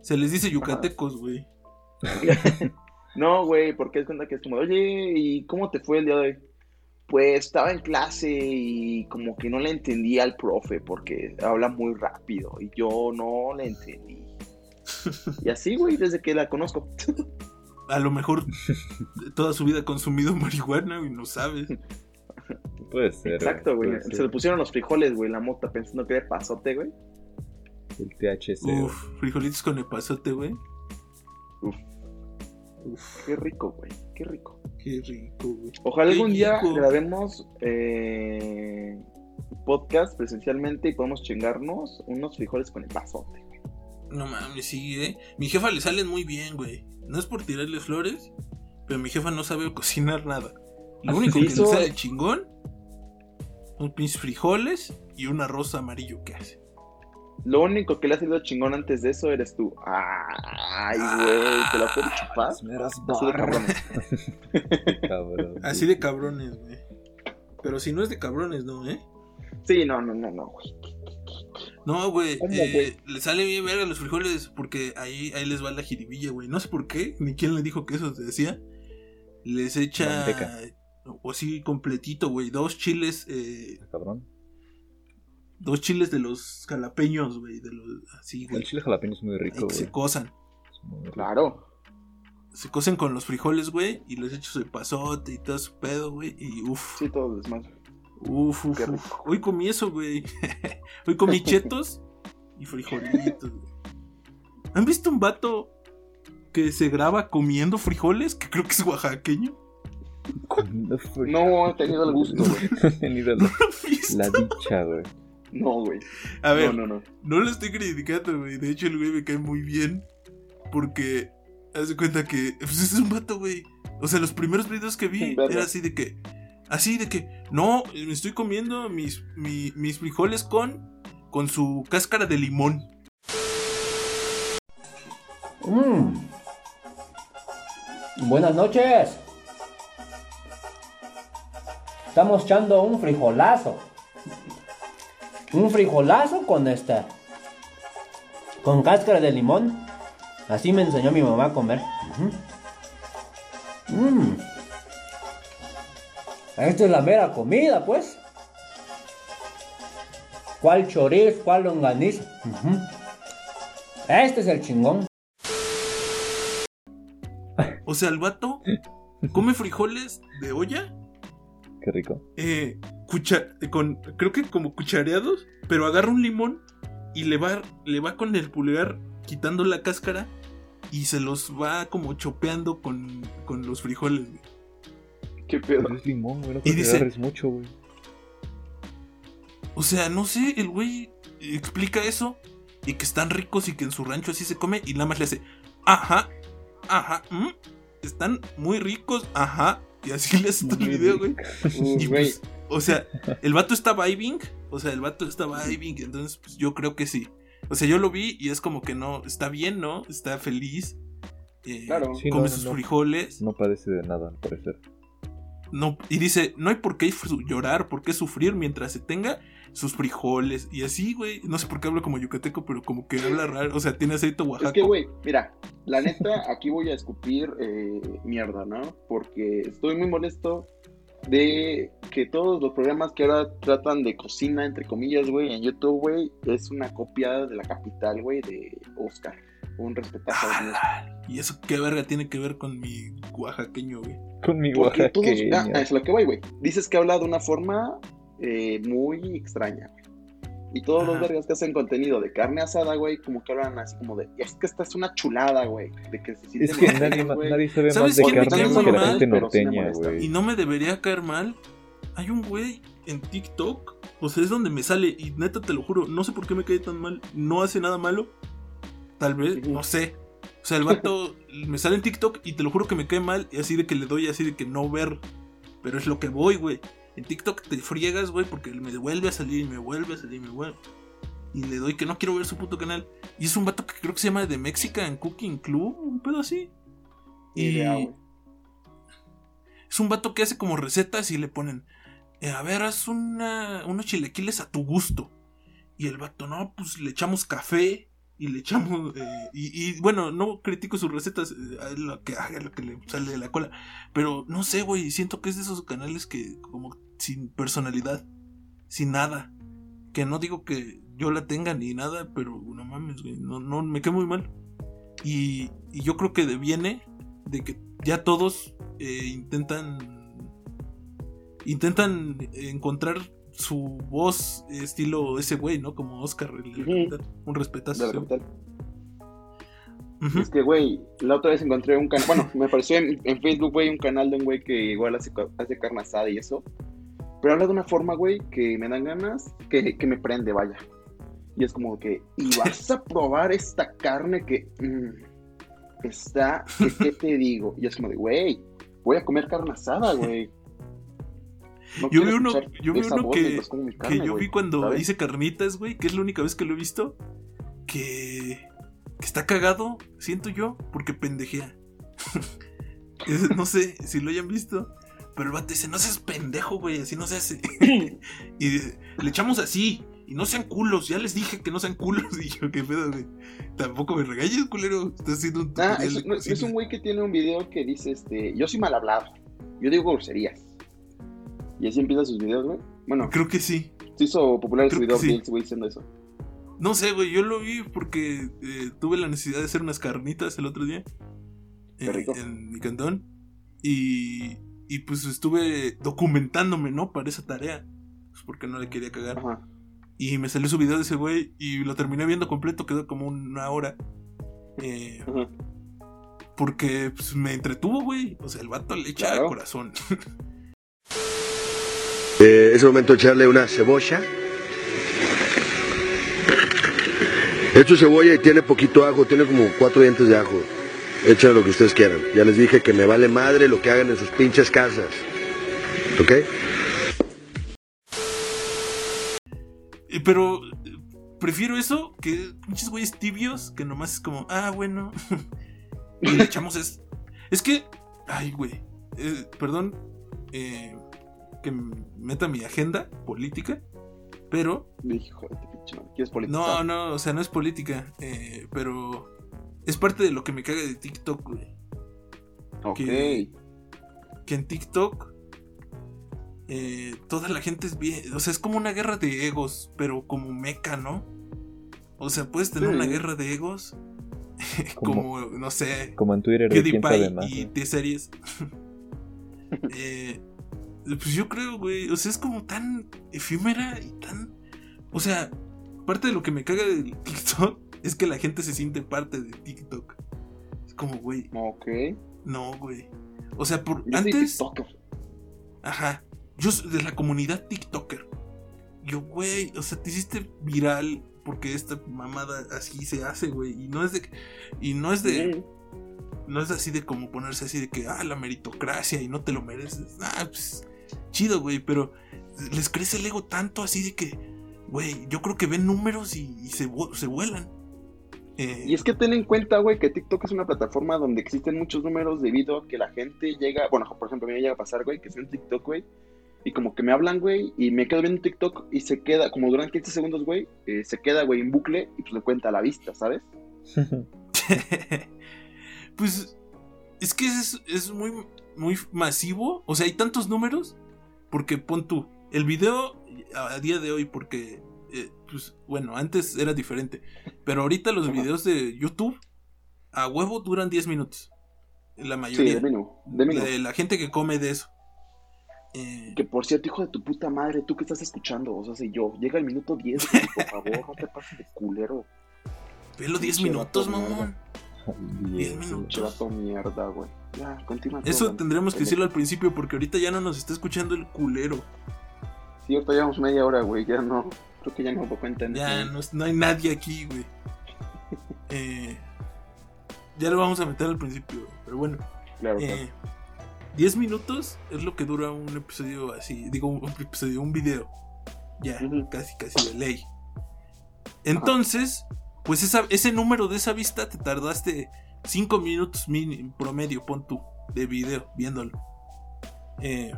Se les dice yucatecos, güey. no, güey, porque es cuenta que es como, "Oye, ¿y cómo te fue el día de hoy?" Pues estaba en clase y como que no le entendía al profe porque habla muy rápido y yo no le entendí. Y así, güey, desde que la conozco. A lo mejor toda su vida ha consumido marihuana y no sabe. Puede ser. Exacto, güey. Se ser. le pusieron los frijoles, güey, la mota, pensando que era pasote, güey. El THC. güey. Uf, frijolitos con epazote, güey. Uf, Uf, qué rico, güey. Qué rico. qué rico, güey. Ojalá Qué algún día rico. grabemos eh, podcast presencialmente y podemos chingarnos unos frijoles con el pasote. No mames, sí, eh. Mi jefa le salen muy bien, güey. No es por tirarle flores, pero mi jefa no sabe cocinar nada. Lo único que le sale chingón son pinches frijoles y un arroz amarillo que hace. Lo único que le ha sido chingón antes de eso eres tú. Ay, güey, ¿te la puedo chupar? Las meras Así de cabrones. Cabrón. Así de cabrones, güey. Pero si no es de cabrones, no, ¿eh? Sí, no, no, no, no, güey. No, güey. ¿Cómo, eh, le sale bien verga los frijoles porque ahí, ahí les va la jiribilla, güey. No sé por qué, ni quién le dijo que eso se decía. Les echa. Manteca. O así completito, güey. Dos chiles, eh, Cabrón. dos chiles de los jalapeños, güey. De los. Así, El güey. chile jalapeño es muy rico, que se güey. cosan. Claro. Se cocen con los frijoles, güey. Y les echas el pasote y todo su pedo, güey. Y uff. Sí, todo desmadre. Uf, uf, Qué uf. rico. Hoy comí eso, güey. Hoy comí chetos y frijolitos, güey. ¿Han visto un vato que se graba comiendo frijoles? Que creo que es oaxaqueño. Comiendo No he tenido el gusto, güey. He tenido la, la dicha, güey. No, güey. A ver, No, no, no. no lo estoy criticando, güey. De hecho, el güey me cae muy bien. Porque haz de cuenta que pues, es un vato, güey. O sea, los primeros videos que vi era así de que. Así de que. No, me estoy comiendo mis, mi- mis frijoles con. Con su cáscara de limón. Mm. Buenas noches. Estamos echando un frijolazo. Un frijolazo con este. Con cáscara de limón. Así me enseñó mi mamá a comer. Ujú. Mm. Esta es la mera comida, pues. ¿Cuál chorizo? ¿Cuál longaniza? Este es el chingón. O sea, el vato come frijoles de olla. Qué rico. eh, cucha- con, creo que como cuchareados. Pero agarra un limón y le va, le va con el pulgar quitando la cáscara. Y se los va como chopeando con, con los frijoles. güey. ¿Qué pedo? Pero es limón, güey. No Y dice- mucho, güey. O sea, no sé, el güey explica eso. Y que están ricos y que en su rancho así se come. Y nada más le hace, ajá, ajá, mm, están muy ricos, ajá. Y así le hace todo el Muy video, güey. Y pues, o sea, el vato está vibing. O sea, el vato está vibing. Entonces, pues yo creo que sí. O sea, yo lo vi y es como que no, está bien, ¿no? Está feliz. eh, Claro. Sí, come no, sus no. frijoles. No padece de nada, al parecer. No, y dice, no hay por qué llorar, por qué sufrir mientras se tenga sus frijoles. Y así, güey. No sé por qué hablo como yucateco, pero como que habla raro. O sea, tiene aceite oaxaco. Es que, güey, mira, la neta, aquí voy a escupir eh, mierda, ¿no? Porque estoy muy molesto de que todos los programas que ahora tratan de cocina, entre comillas, güey, en YouTube, güey, es una copia de la capital, güey, de Oscar. Un respetazo. a Dios. Ah, y eso qué verga tiene que ver con mi oaxaqueño, güey. Con mi Porque todos, oaxaqueña. ah, es lo que voy, güey. Dices que habla de una forma eh, muy extraña, güey. Y todos los vergas que hacen contenido de carne asada, güey, como que hablan así como de, es que esta es una chulada, güey. De que se Es que nadie, güey. nadie sabe ¿Sabes más de quién me carne cae que muy la mal? gente sí norteña, güey. Y no me debería caer mal. Hay un güey en TikTok. O sea, es donde me sale. Y neta, te lo juro. No sé por qué me cae tan mal. No hace nada malo. Tal vez, no sé. O sea, el vato me sale en TikTok y te lo juro que me cae mal. Y así de que le doy así de que no ver. Pero es lo que voy, güey. En TikTok te friegas, güey, porque me vuelve a salir y me vuelve a salir y me vuelve. Y le doy que no quiero ver su puto canal. Y es un vato que creo que se llama The Mexican Cooking Club, un pedo así. Y es un vato que hace como recetas y le ponen, eh, a ver, haz una, unos chilequiles a tu gusto. Y el vato, no, pues le echamos café y le echamos... eh, y, y, bueno, no critico sus recetas, eh, lo que haga, lo que le sale de la cola. Pero no sé, güey, siento que es de esos canales que como sin personalidad, sin nada. Que no digo que yo la tenga ni nada, pero no mames, güey, no, no, me quedé muy mal. Y, y yo creo que viene de que ya todos eh, intentan intentan encontrar su voz estilo ese güey, ¿no? Como Oscar, el- el Ujú. capital. un respetazo. De la. Es que, güey, la otra vez encontré un canal, bueno, me apareció en, en Facebook, güey, un canal de un güey que igual hace carne asada y eso. Pero habla de una forma, güey, que me dan ganas, que, que me prende, vaya. Y es como que, y vas a probar esta carne que mm, está, que, ¿qué te digo? Y es como de, güey, voy a comer carne asada, güey. No Yo vi uno, yo vi uno que, que yo vi cuando ¿sabes? hice carnitas, güey, que es la única vez que lo he visto, que, que está cagado, siento yo, porque pendejea. No sé si lo hayan visto, pero el vato dice, no seas pendejo, güey, así no se hace. y dice, le echamos así, y no sean culos, ya les dije que no sean culos. Y yo, qué pedo, güey. Tampoco me regañes, culero, estás haciendo un Ah, es, no, un güey que tiene un video que dice, este, yo soy mal hablado, yo digo groserías. Y así empieza sus videos, güey. Bueno, Creo que sí. se hizo popular ese video sí. güey diciendo eso. No sé, güey, yo lo vi porque eh, tuve la necesidad de hacer unas carnitas el otro día. Qué eh, en mi cantón. Y, y pues estuve documentándome, ¿no? Para esa tarea. Pues porque no le quería cagar. Ajá. Y me salió su video de ese güey y lo terminé viendo completo, quedó como una hora. Eh, Ajá. porque pues, me entretuvo, güey. O sea, el vato le echa Claro. corazón. Eh, es el momento de echarle una cebolla. Esto es cebolla y tiene poquito ajo, tiene como cuatro dientes de ajo. Échale lo que ustedes quieran. Ya les dije que me vale madre lo que hagan en sus pinches casas. ¿Ok? Pero prefiero eso que pinches güeyes tibios que nomás es como, ah, bueno. y le echamos es. Es que, ay, güey. eh, perdón eh, que meta mi agenda política, pero Hijo de madre, ¿Quieres no, politizar? no, o sea, no es política, eh, pero es parte de lo que me caga de TikTok, güey. Ok. que- Que en TikTok eh, toda la gente es bien, o sea, es como una guerra de egos, pero como meca, ¿no? O sea, puedes tener Sí. una guerra de egos como, no sé, Como en Twitter de quién sabe PewDiePie más. y ¿no? T-Series. Eh, pues yo creo, güey, o sea, es como tan efímera y tan... O sea, parte de lo que me caga del TikTok es que la gente se siente parte de TikTok. Es como, güey, Ok. no, güey. O sea, por Yo soy antes... TikToker. Ajá. Yo soy de la comunidad TikToker. Yo, güey, o sea, te hiciste viral porque esta mamada así se hace, güey. Y no es de. Y no es de. No es así de como ponerse así de que, ah, la meritocracia y no te lo mereces. Ah, pues. Chido, güey, pero les crece el ego tanto así de que, güey, yo creo que ven números y, y se, vu- se vuelan. Y es que ten en cuenta, güey, que TikTok es una plataforma donde existen muchos números debido a que la gente llega, bueno, por ejemplo, a mí me llega a pasar, güey, que estoy en TikTok, güey, y como que me hablan, güey, y me quedo viendo TikTok y se queda, como duran 15 segundos, güey, eh, se queda, güey, en bucle y pues le cuenta a la vista, ¿sabes? pues es que es, es muy, muy masivo. O sea, hay tantos números. Porque pon tú, el video a día de hoy, porque, eh, pues bueno, antes era diferente. Pero ahorita los videos de YouTube a huevo duran 10 minutos. La Sí, mayoría. de mínimo, de mínimo. de la gente que come de eso. Eh, Que por cierto, hijo de tu puta madre, tú que estás escuchando, o sea, si yo, llega el minuto 10, güey, por favor, no te pases de culero. velo 10 pinche minutos, mamón. Diez, minutos. Pinche vato mierda, güey. Ya, continúa. Eso todo, tendremos que decirlo al principio porque ahorita ya no nos está escuchando el culero. Sí, ahorita llevamos media hora, güey, ya no, creo que ya no me cuenta en Ya no, es- no hay nadie aquí, güey. Eh, ya lo vamos a meter al principio, pero bueno. Claro, claro. Eh, 10 minutos es lo que dura un episodio así. Digo, un episodio, un video. Ya, casi, casi de ley. Entonces, pues esa, ese número de esa vista te tardaste 5 minutos mini, promedio, pon tú, de video, viéndolo. Eh.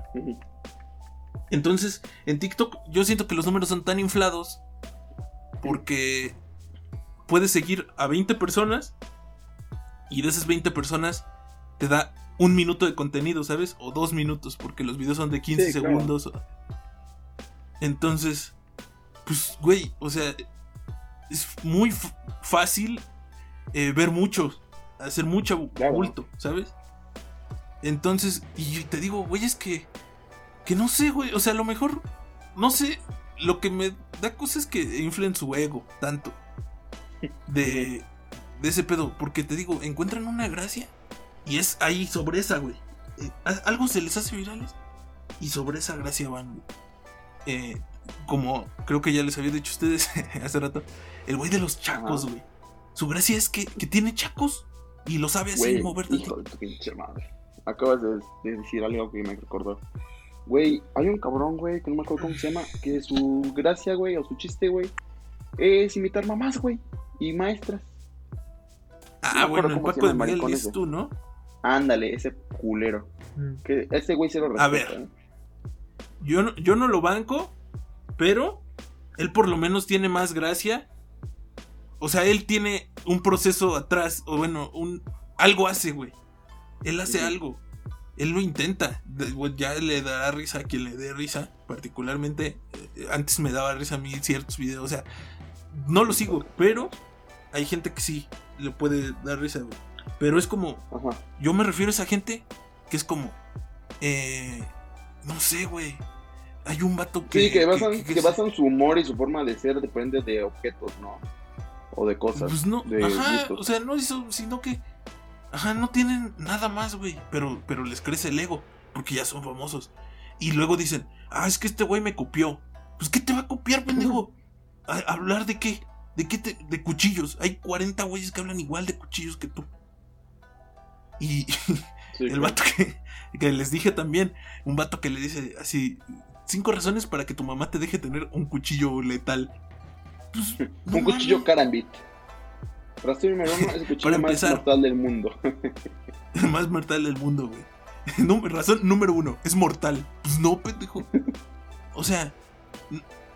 Entonces, en TikTok yo siento que los números son tan inflados porque puedes seguir a 20 personas y de esas 20 personas te da un minuto de contenido, ¿sabes? O dos minutos, porque los videos son de 15 Sí, claro. segundos. Entonces, pues, güey, o sea, es muy fácil eh, ver mucho, hacer mucho bulto, ¿sabes? Entonces, y te digo, güey, es que, que no sé, güey, o sea, a lo mejor, no sé, lo que me da cosa es que inflen su ego tanto de, de ese pedo, porque te digo, encuentran una gracia y es ahí sobre esa, güey. Eh, algo se les hace virales y sobre esa gracia van, güey. eh, como creo que ya les había dicho a ustedes hace rato, el güey de los chacos, güey. Su gracia es que, que tiene chacos y lo sabe así mover hijo de tu pinche madre. Acabas de, de decir algo que me recordó. Güey, hay un cabrón, güey, que no me acuerdo cómo se llama, que su gracia, güey, o su chiste, güey, es imitar mamás, güey, y maestras. Ah, bueno, el cómo se Paco de Miguel es tú, ¿no? Ándale, ese culero. Que ese güey se lo respeta. A ver. ¿eh? Yo no, yo no lo banco, pero él por lo menos tiene más gracia. O sea, él tiene un proceso atrás, o bueno, un algo hace, güey. Él hace algo. Él lo intenta. Ya le dará risa a quien le dé risa. Particularmente, eh, antes me daba risa a mí ciertos videos. O sea, no lo sigo, pero hay gente que sí le puede dar risa, güey. Pero es como, Ajá. yo me refiero a esa gente que es como. Eh, no sé, güey. Hay un vato que. Sí, que basan, que- que, que- basan su humor y su forma de ser depende de objetos, ¿no? O de cosas. Pues no, de ajá, gustos. o sea, no eso, sino que. Ajá, no tienen nada más, güey. Pero, pero les crece el ego. Porque ya son famosos. Y luego dicen, ah, es que este güey me copió. Pues, ¿qué te va a copiar, pendejo? ¿A- ¿Hablar de qué? ¿De qué te- De cuchillos. Hay 40 güeyes que hablan igual de cuchillos que tú. Y, Sí, El vato que, que les dije también, un vato que le dice así, cinco razones para que tu mamá te deje tener un cuchillo letal. Pues, no Un cuchillo carambit. Razón número uno es el cuchillo más mortal del mundo. El más mortal del mundo, güey. Nú- razón número uno, es mortal. Pues no, pendejo. O sea,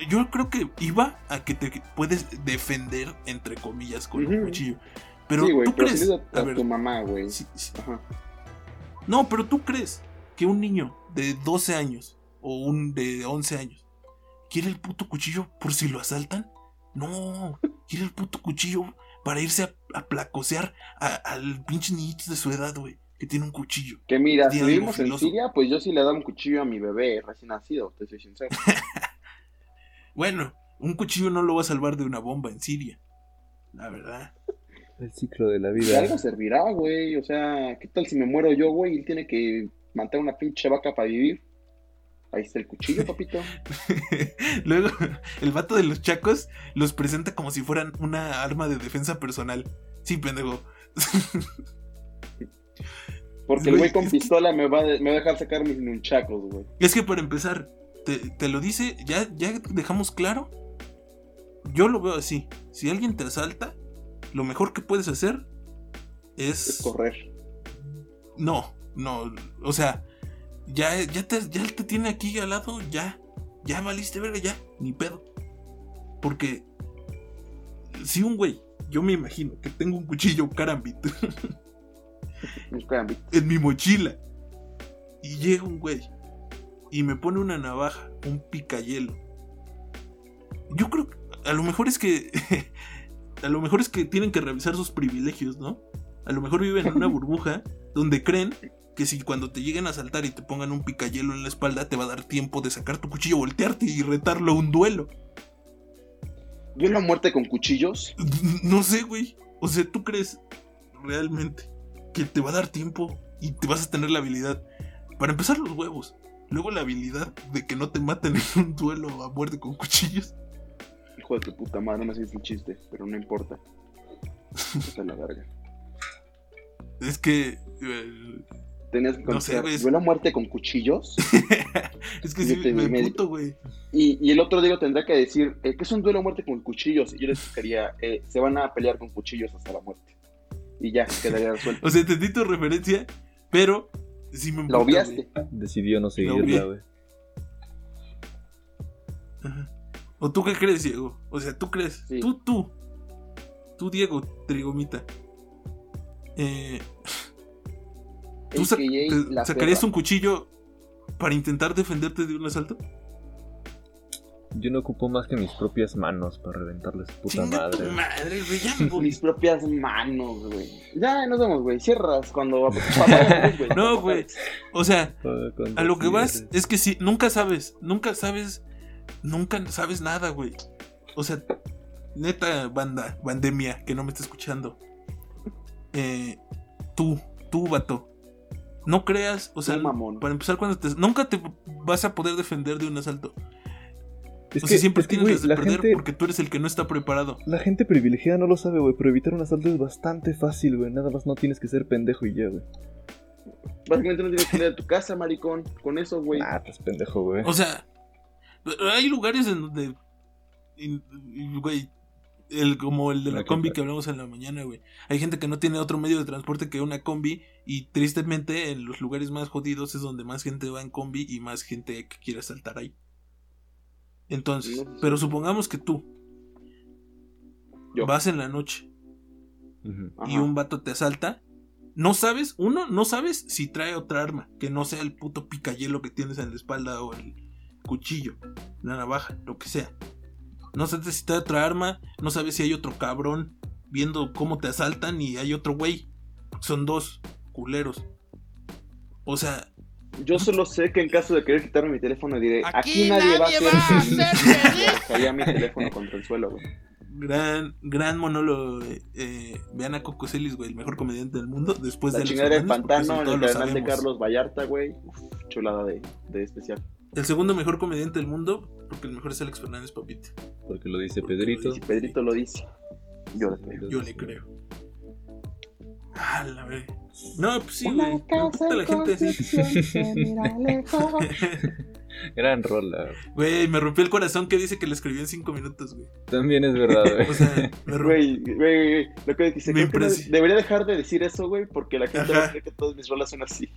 yo creo que iba a que te puedes defender, entre comillas, con un Ujú. cuchillo. Pero sí, tú pero crees. si le das a a, ver, tu mamá, güey. sí, sí. Ajá. No, pero tú crees que un niño de 12 años o un de 11 años quiere el puto cuchillo por si lo asaltan. No, quiere el puto cuchillo para irse a, a placosear al pinche niñito de su edad, güey, que tiene un cuchillo. Que mira, si vivimos en. Siria, pues yo sí le daba un cuchillo a mi bebé recién nacido, te soy sincero. Bueno, un cuchillo no lo va a salvar de una bomba en Siria. La verdad. El ciclo de la De vida. algo servirá, güey. O sea, ¿qué tal si me muero yo, güey? Y él tiene que matar una pinche vaca para vivir. Ahí está el cuchillo, papito. Luego, el vato de los chacos los presenta como si fueran una arma de defensa personal. Sí, pendejo. Porque el Güey, con que- pistola me va, me va a dejar sacar mis nunchacos, güey. Es que para empezar, te, te lo dice, ya, ya dejamos claro. Yo lo veo así. Si alguien te asalta, lo mejor que puedes hacer es. Es correr. No, no. O sea, ya, ya, te, ya te tiene aquí al lado, ya. Ya valiste verga, ya. Ni pedo. Porque. Si un güey, yo me imagino que tengo un cuchillo carambit en mi mochila. Y llega un güey y me pone una navaja, un picayelo. Yo creo que a lo mejor es que a lo mejor es que tienen que revisar sus privilegios, ¿no? A lo mejor viven en una burbuja donde creen que si cuando te lleguen a asaltar y te pongan un picayelo en la espalda te va a dar tiempo de sacar tu cuchillo, voltearte y retarlo a un duelo. Yo la muerte con cuchillos. No sé, güey. O sea, ¿tú crees realmente que te va a dar tiempo y te vas a tener la habilidad? Para empezar, los huevos. Luego la habilidad de que no te maten en un duelo a muerte con cuchillos. Hijo de tu puta madre, no me haces un chiste, pero no importa. Esa es la verga. Es que. eh, Tenías que No sé, güey, ¿Yo la muerte con cuchillos? es que sí, te- me me- puto, güey. Y, y el otro día tendrá que decir, eh, ¿qué es un duelo a muerte con cuchillos? Y yo les explicaría, eh, se van a pelear con cuchillos hasta la muerte. Y ya, quedaría resuelto. O sea, entendí tu referencia, pero. Sí me ¿La obviaste? Decidió no seguirla, güey. Ajá. ¿O tú qué crees, Diego? O sea, tú crees. Sí. Tú, tú. Tú, Diego, Trigomita. Eh, ¿Tú sa- AKA te- la sacarías perra. un cuchillo para intentar defenderte de un asalto? Yo no ocupo más que mis propias manos para reventarles su puta Chinga tu madre. madre, güey, ya me voy. Mis propias manos, güey. Ya, nos vemos, güey. Cierras cuando... apagamos, güey. No, güey. O sea, a lo que vas es que sí, nunca sabes, nunca sabes, nunca sabes nada, güey. O sea, neta, banda, bandemia, que no me está escuchando. Eh, tú, tú, vato. No creas, o sea, mamón. para empezar, cuando te, nunca te vas a poder defender de un asalto. Es o que sea, siempre es que, tienes güey, las de la perder gente, porque tú eres el que no está preparado. la gente privilegiada no lo sabe, güey, pero evitar un asalto es bastante fácil, güey. Nada más no tienes que ser pendejo y ya, güey. Básicamente no tienes que ir a tu casa, maricón. Con eso, güey. Ah, pues pendejo, güey. O sea, hay lugares en donde. Güey. El, como el de la combi que hablamos en la mañana, güey. Hay gente que no tiene otro medio de transporte que una combi. Y tristemente, en los lugares más jodidos es donde más gente va en combi y más gente que quiere saltar ahí. Entonces, pero supongamos que tú Yo. vas en la noche y Ajá. un vato te asalta. No sabes, uno, no sabes si trae otra arma, que no sea el puto picayelo que tienes en la espalda o el cuchillo, la navaja, lo que sea. No sabes si trae otra arma, no sabes si hay otro cabrón viendo cómo te asaltan y hay otro güey. Son dos culeros. O sea, Yo solo sé que en caso de querer quitarme mi teléfono diré, aquí, Aquí nadie, va a nadie hacer va a feliz". ser feliz. Caía mi teléfono contra el suelo, güey. gran, gran monólogo. eh, eh, vean a Coco Celis, güey, el mejor comediante del mundo. Después La de chingadera del pantano en el lo canal de. Carlos Vallarta, güey. Uf, chulada de, de especial. El segundo mejor comediante del mundo, porque el mejor es Alex Fernández, papito. Porque lo dice Porque lo Pedrito. Y si Pedrito lo dice, yo le creo. Yo le creo. Ah, la ve. No, pues sí, güey. Me gusta la gente así. Gran rola. Güey, me rompió el corazón que dice que lo escribió en cinco minutos, güey. También es verdad, güey. O sea, me rompió. Güey, güey, güey, lo que dice, que no- debería dejar de decir eso, güey, porque la gente va a creer que todas mis rolas son así.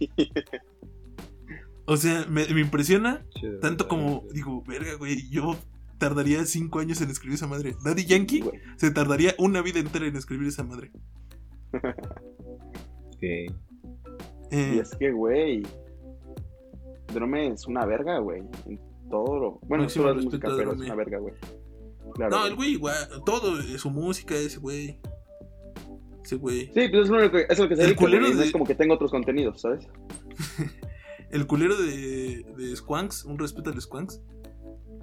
O sea, me, me impresiona Chido, tanto como, güey. digo, verga, güey, yo tardaría cinco años en escribir esa madre. Daddy Yankee Güey. se tardaría una vida entera en escribir esa madre. Ok. Eh, Y es que, güey, Drome es una verga, güey. En todo lo... Bueno, Máximo solo es música, pero es una verga, güey. Claro, no, el güey igual, todo, eh, su música, ese güey. Ese güey. Sí, pues es lo, único que, es lo que se El culero No de- es como que tenga otros contenidos, ¿sabes? El culero de, de Squanks, un respeto al Squanks,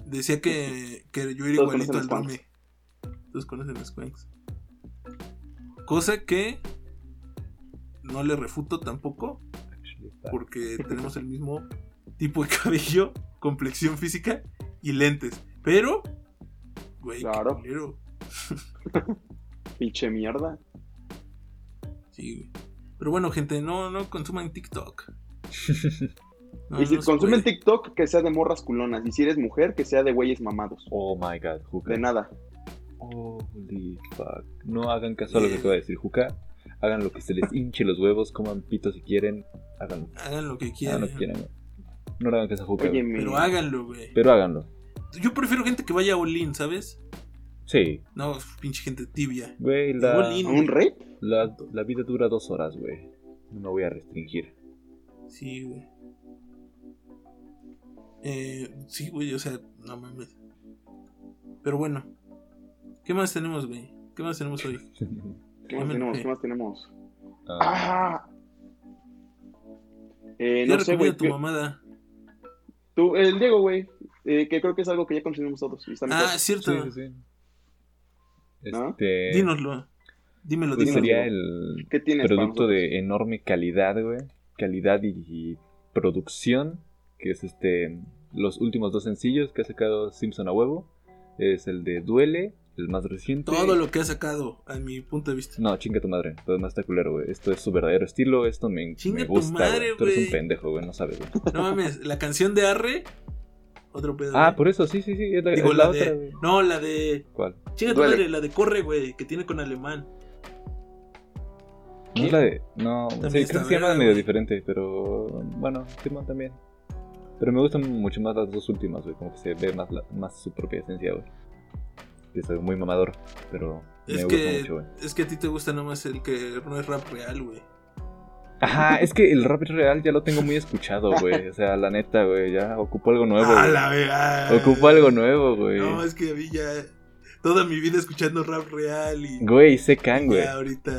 decía que, que yo era igualito al Squanks. Drome. Todos conocen a Squanks. Cosa que no le refuto tampoco, porque tenemos el mismo tipo de cabello, complexión física y lentes. Pero, güey, qué Claro. culero. Pinche mierda. Sí, güey. Pero bueno, gente, no, no consuman TikTok. No, y si no consumen puede. TikTok, que sea de morras culonas. Y si eres mujer, que sea de güeyes mamados. Oh my god, Juca. De nada. Holy fuck. No hagan caso a lo que acaba de decir Juca. Hagan lo que se les hinche los huevos, coman pito si quieren. Háganlo. Hagan lo que Hagan quieran. lo que quieran, güey. No le hagan caso a Juca. Oye. Pero háganlo, güey. Pero háganlo. Yo prefiero gente que vaya a Olin, ¿sabes? Sí. No, pinche gente tibia. Güey, la. ¿Un rey? la, la vida dura dos horas, güey. No me voy a restringir. Sí, güey. Eh, sí, güey, o sea, no mames. Pero bueno. ¿Qué más tenemos, güey? ¿Qué más tenemos hoy? ¿Qué Ya más tenemos? ¿Qué más tenemos? Ah, ¡Ah! Eh, ¿Qué no sé, güey. tu ¿qué- mamada? Tú, el Diego, güey. eh, que creo que es algo que ya consumimos todos. Ah, cierto. sí, sí, sí. Este. Dínoslo. Dímelo, pues dímelo. sería el ¿Qué tienes producto de enorme calidad, güey. Calidad y, y producción. Que es este. Los últimos dos sencillos que ha sacado Simpson a huevo. Es el de Duele, el más reciente. Todo lo que ha sacado, a mi punto de vista. No, chinga tu madre. Todo demás está culero, güey. Esto es su verdadero estilo. Esto me, Chinga me tu gusta, madre, güey. Tú eres un pendejo, güey. No sabes, güey. No mames, la canción de Arre. Otro pedo. Ah, güey. por eso, sí, sí, sí. Es la, Digo, es la la otra, güey. No, la de. ¿Cuál? Chinga tu Duele. madre, la de Corre, güey, que tiene con alemán. No es la de. No, sí, creo que se llama medio diferente, pero. Bueno, Simón también. Pero me gustan mucho más las dos últimas, güey. Como que se ve más, la- más su propia esencia, güey. Que soy muy mamador, pero me Es gusta que, mucho, güey. es que a ti te gusta nomás el que no es rap real, güey. Ajá, es que el rap real ya lo tengo muy escuchado, güey. O sea, la neta, güey. Ya ocupo algo nuevo, Ah, la vea. Ocupo algo nuevo, güey. No, es que a mí ya. Toda mi vida escuchando rap real y. Güey, sé can, güey. Ya ahorita.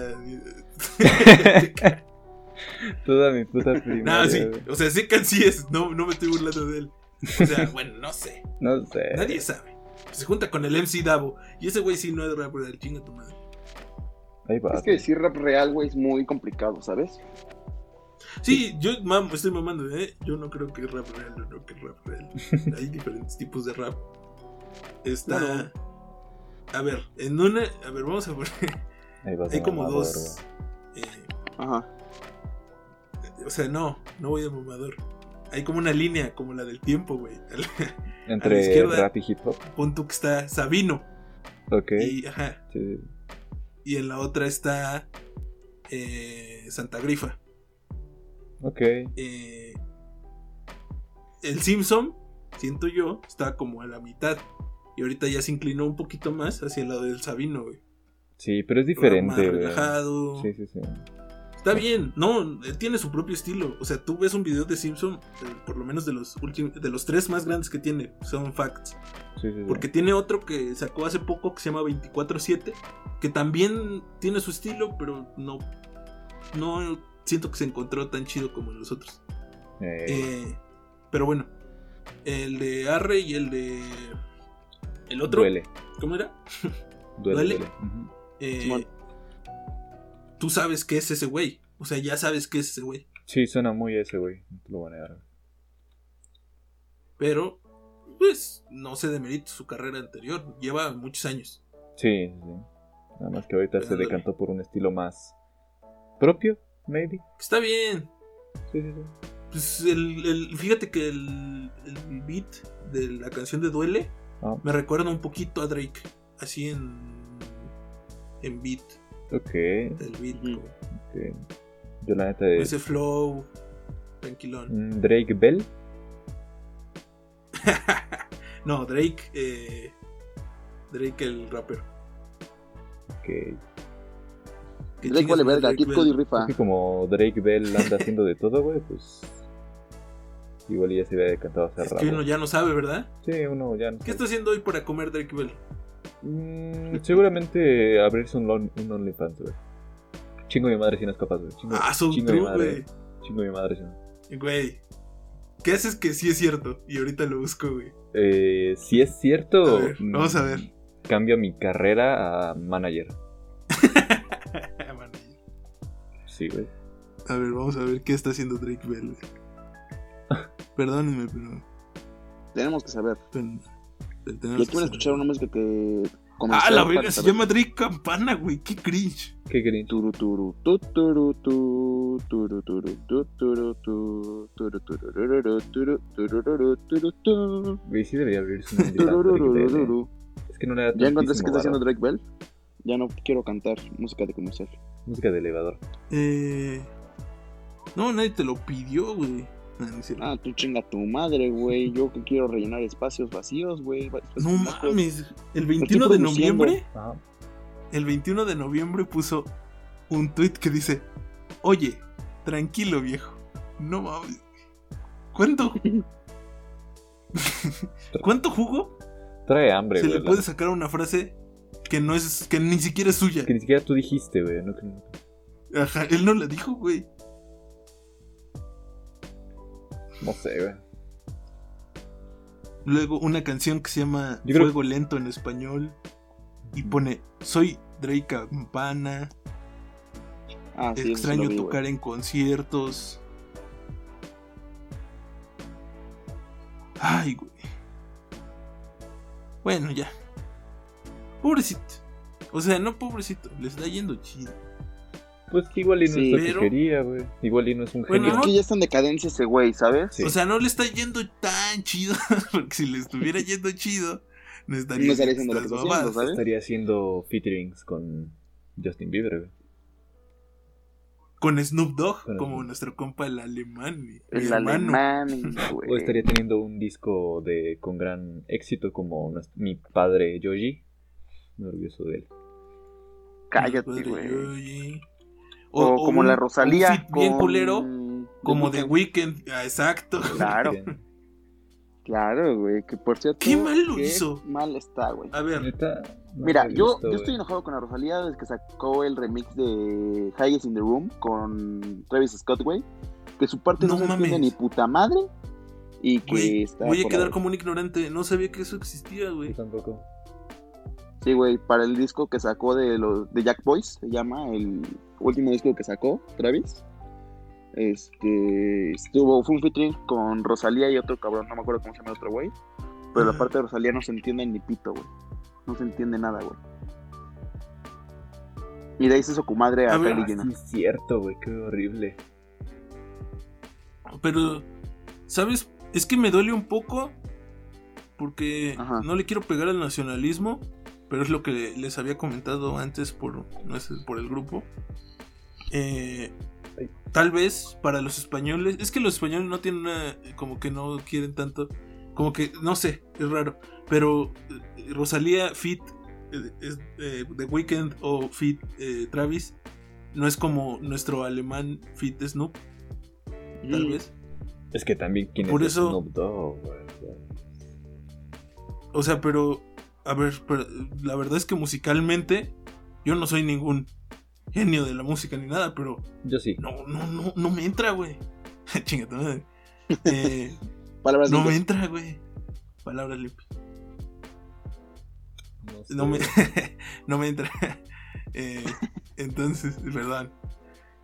Toda mi puta primaria, no, sí. güey. O sea, Secan sí es. No, no me estoy burlando de él. O sea, bueno, no sé. No sé. Nadie sabe. Se junta con el MC Davo. Y ese güey sí no es rap real. Chinga tu madre. Ahí va. Es que decir rap real, güey, es muy complicado, ¿sabes? Sí, yo mam, estoy mamando, ¿eh? Yo no creo que es rap real, yo creo que es rap real. Hay diferentes tipos de rap. Está. Claro. A ver, en una. A ver, vamos a poner. Ahí Hay como dos. Eh, Ajá. o sea, no, no voy de mamador. Hay como una línea, como la del tiempo, güey. Entre rap y hip hop. Pon tú que está Sabino. Ok. Y, ajá, Sí. y en la otra está eh, Santa Grifa. Ok. Eh, el Simpson, siento yo, está como a la mitad. Y ahorita ya se inclinó un poquito más hacia el lado del Sabino, güey. Sí, pero es diferente, relajado. Sí, sí, sí. Está bien, no, él tiene su propio estilo. O sea, tú ves un video de Simpson, eh, por lo menos de los últimos, de los tres más grandes que tiene, son facts. Sí, sí, sí. Porque tiene otro que sacó hace poco que se llama 24-7, que también tiene su estilo, pero no, no siento que se encontró tan chido como en los otros. Eh, Eh, pero bueno, el de Arre y el de. El otro. duele. ¿Cómo era? Duele, ¿Duele? duele. Ujú. Eh, tú sabes que es ese güey. O sea, ya sabes que es ese güey. Sí, suena muy ese, güey. No te lo voy a negar. Pero, pues, no se demerita su carrera anterior. Lleva muchos años. Sí, sí. Nada más que ahorita se decantó por un estilo más propio, maybe. Está bien. Sí, sí, sí. Pues el, el- fíjate que el, el beat de la canción de Duele Ah, me recuerda un poquito a Drake. Así en. En beat. ok, El beat. Ujú. ok. Yo la neta de Ese flow. Tranquilón. Mm, Drake Bell. no, Drake. eh, Drake el rapper. Que, Que Drake vale verga, Kid. Cody rifa. que como Drake Bell anda haciendo de todo, güey, pues. Igual ya se había decantado hace Es rato. que uno ya no sabe, ¿verdad? Sí, uno ya no ¿Qué sabe. está haciendo hoy para comer Drake Bell? Mm, seguramente abrirse un, lon- un OnlyFans, güey. Chingo mi madre si no es capaz, güey. Chingo, Ah, son chingo mi true, madre. güey. Chingo mi madre si no. Güey. ¿Qué haces que sí es cierto? Y ahorita lo busco, güey. Eh, si es cierto. A ver, vamos a ver. mm, Cambio mi carrera a manager. Man, Sí, güey. A ver, vamos a ver qué está haciendo Drake Bell. güey. Perdónenme, pero. Tenemos que saber. Yo que quiero escuchar una música que. Ah, la verga, se llama Drake Campana, güey. Qué cringe. ¿Qué creen? Turu, turu, tu, turu, tu, turu, turu, tu, turu, tu, turu, turururu, turu, turururu, turu, tu, Güey, sí debería abrirse un OnlyFans. Drake Bell, tururururu. Es que no le da ¿Ya encontraste qué tantísimo está haciendo. Drake Bell? Ya no quiero cantar música de comercial. Música de elevador. Eh. No, nadie te lo pidió, güey. Ah, tú chinga tu madre, güey. Yo que quiero rellenar espacios vacíos, güey. no mames. El 21 de noviembre. Ajá. El 21 de noviembre puso un tweet que dice: Oye, tranquilo, viejo. No mames. ¿Cuánto? ¿Cuánto jugo? Trae hambre, Se güey. le la- puede sacar una frase que no es, que ni siquiera es suya. Que ni siquiera tú dijiste, güey. No, que Ajá, él no la dijo, güey. No sé, güey. Luego una canción que se llama Yo creo- Fuego Lento en español. Y pone, soy Drake Campana, Ah, sí, extraño vi, tocar en conciertos. Ay, güey. Bueno, ya. Pobrecito. O sea, no pobrecito, le está yendo chido. Pues que igual y no Sí. es lo Pero- que quería, güey. Igual y no es un Bueno, genio. Es que ya está en decadencia ese güey, ¿sabes? Sí. O sea, no le está yendo tan chido, porque si le estuviera yendo chido, no estaría, No estaría haciendo lo que está haciendo. ¿sabes? Estaría haciendo featurings con Justin Bieber, güey. Con Snoop Dogg, Con como nuestro compa el alemán. El hermano. alemán, güey. O estaría teniendo un disco de con gran éxito como mi padre Yoji. Muy orgulloso de él. Cállate, güey. O, como un- la Rosalía. un fit bien con- culero, como The Weeknd. Ah, exacto. Claro, claro, güey. Que por cierto. Qué mal lo qué hizo. Mal está, güey. A ver, Neta, no Mira, yo, gustó, yo estoy enojado con la Rosalía desde que sacó el remix de Highest in the Room con Travis Scott, güey. Que su parte no, No mames. ni puta madre. Y que güey, está. voy a quedar como un ignorante. No sabía que eso existía, güey. Yo tampoco. Sí, güey, para el disco que sacó de los de Jack Boys, se llama el último disco que sacó Travis. Este estuvo fue un featuring con Rosalía y otro cabrón, no me acuerdo cómo se llama el otro güey. pero la parte de Rosalía no se entiende ni pito, güey. No se entiende nada, güey. Y de ahí se hizo comadre a, A ver, sí, es cierto, güey, qué horrible. Pero, ¿sabes? Es que me duele un poco porque Ajá. no le quiero pegar al nacionalismo, pero es lo que les había comentado antes por, no sé, por el grupo. Eh, tal vez para los españoles, es que los españoles no tienen una, como que no quieren tanto, como que, no sé, es raro, pero eh, Rosalía Fit, eh, eh, The Weeknd o Fit Travis, no es como nuestro alemán Fit Snoop, tal Mm. vez. Es que también, ¿quién Por es eso- Snoop Dogg? O sea, pero, a ver, pero, la verdad es que musicalmente yo no soy ningún genio de la música ni nada, pero Yo sí. no, no, no, no me entra, güey. Chingate madre. Eh, Palabras no me entra, güey. Palabras limpias. No, sé. No me, no me entra. Eh, entonces, perdón.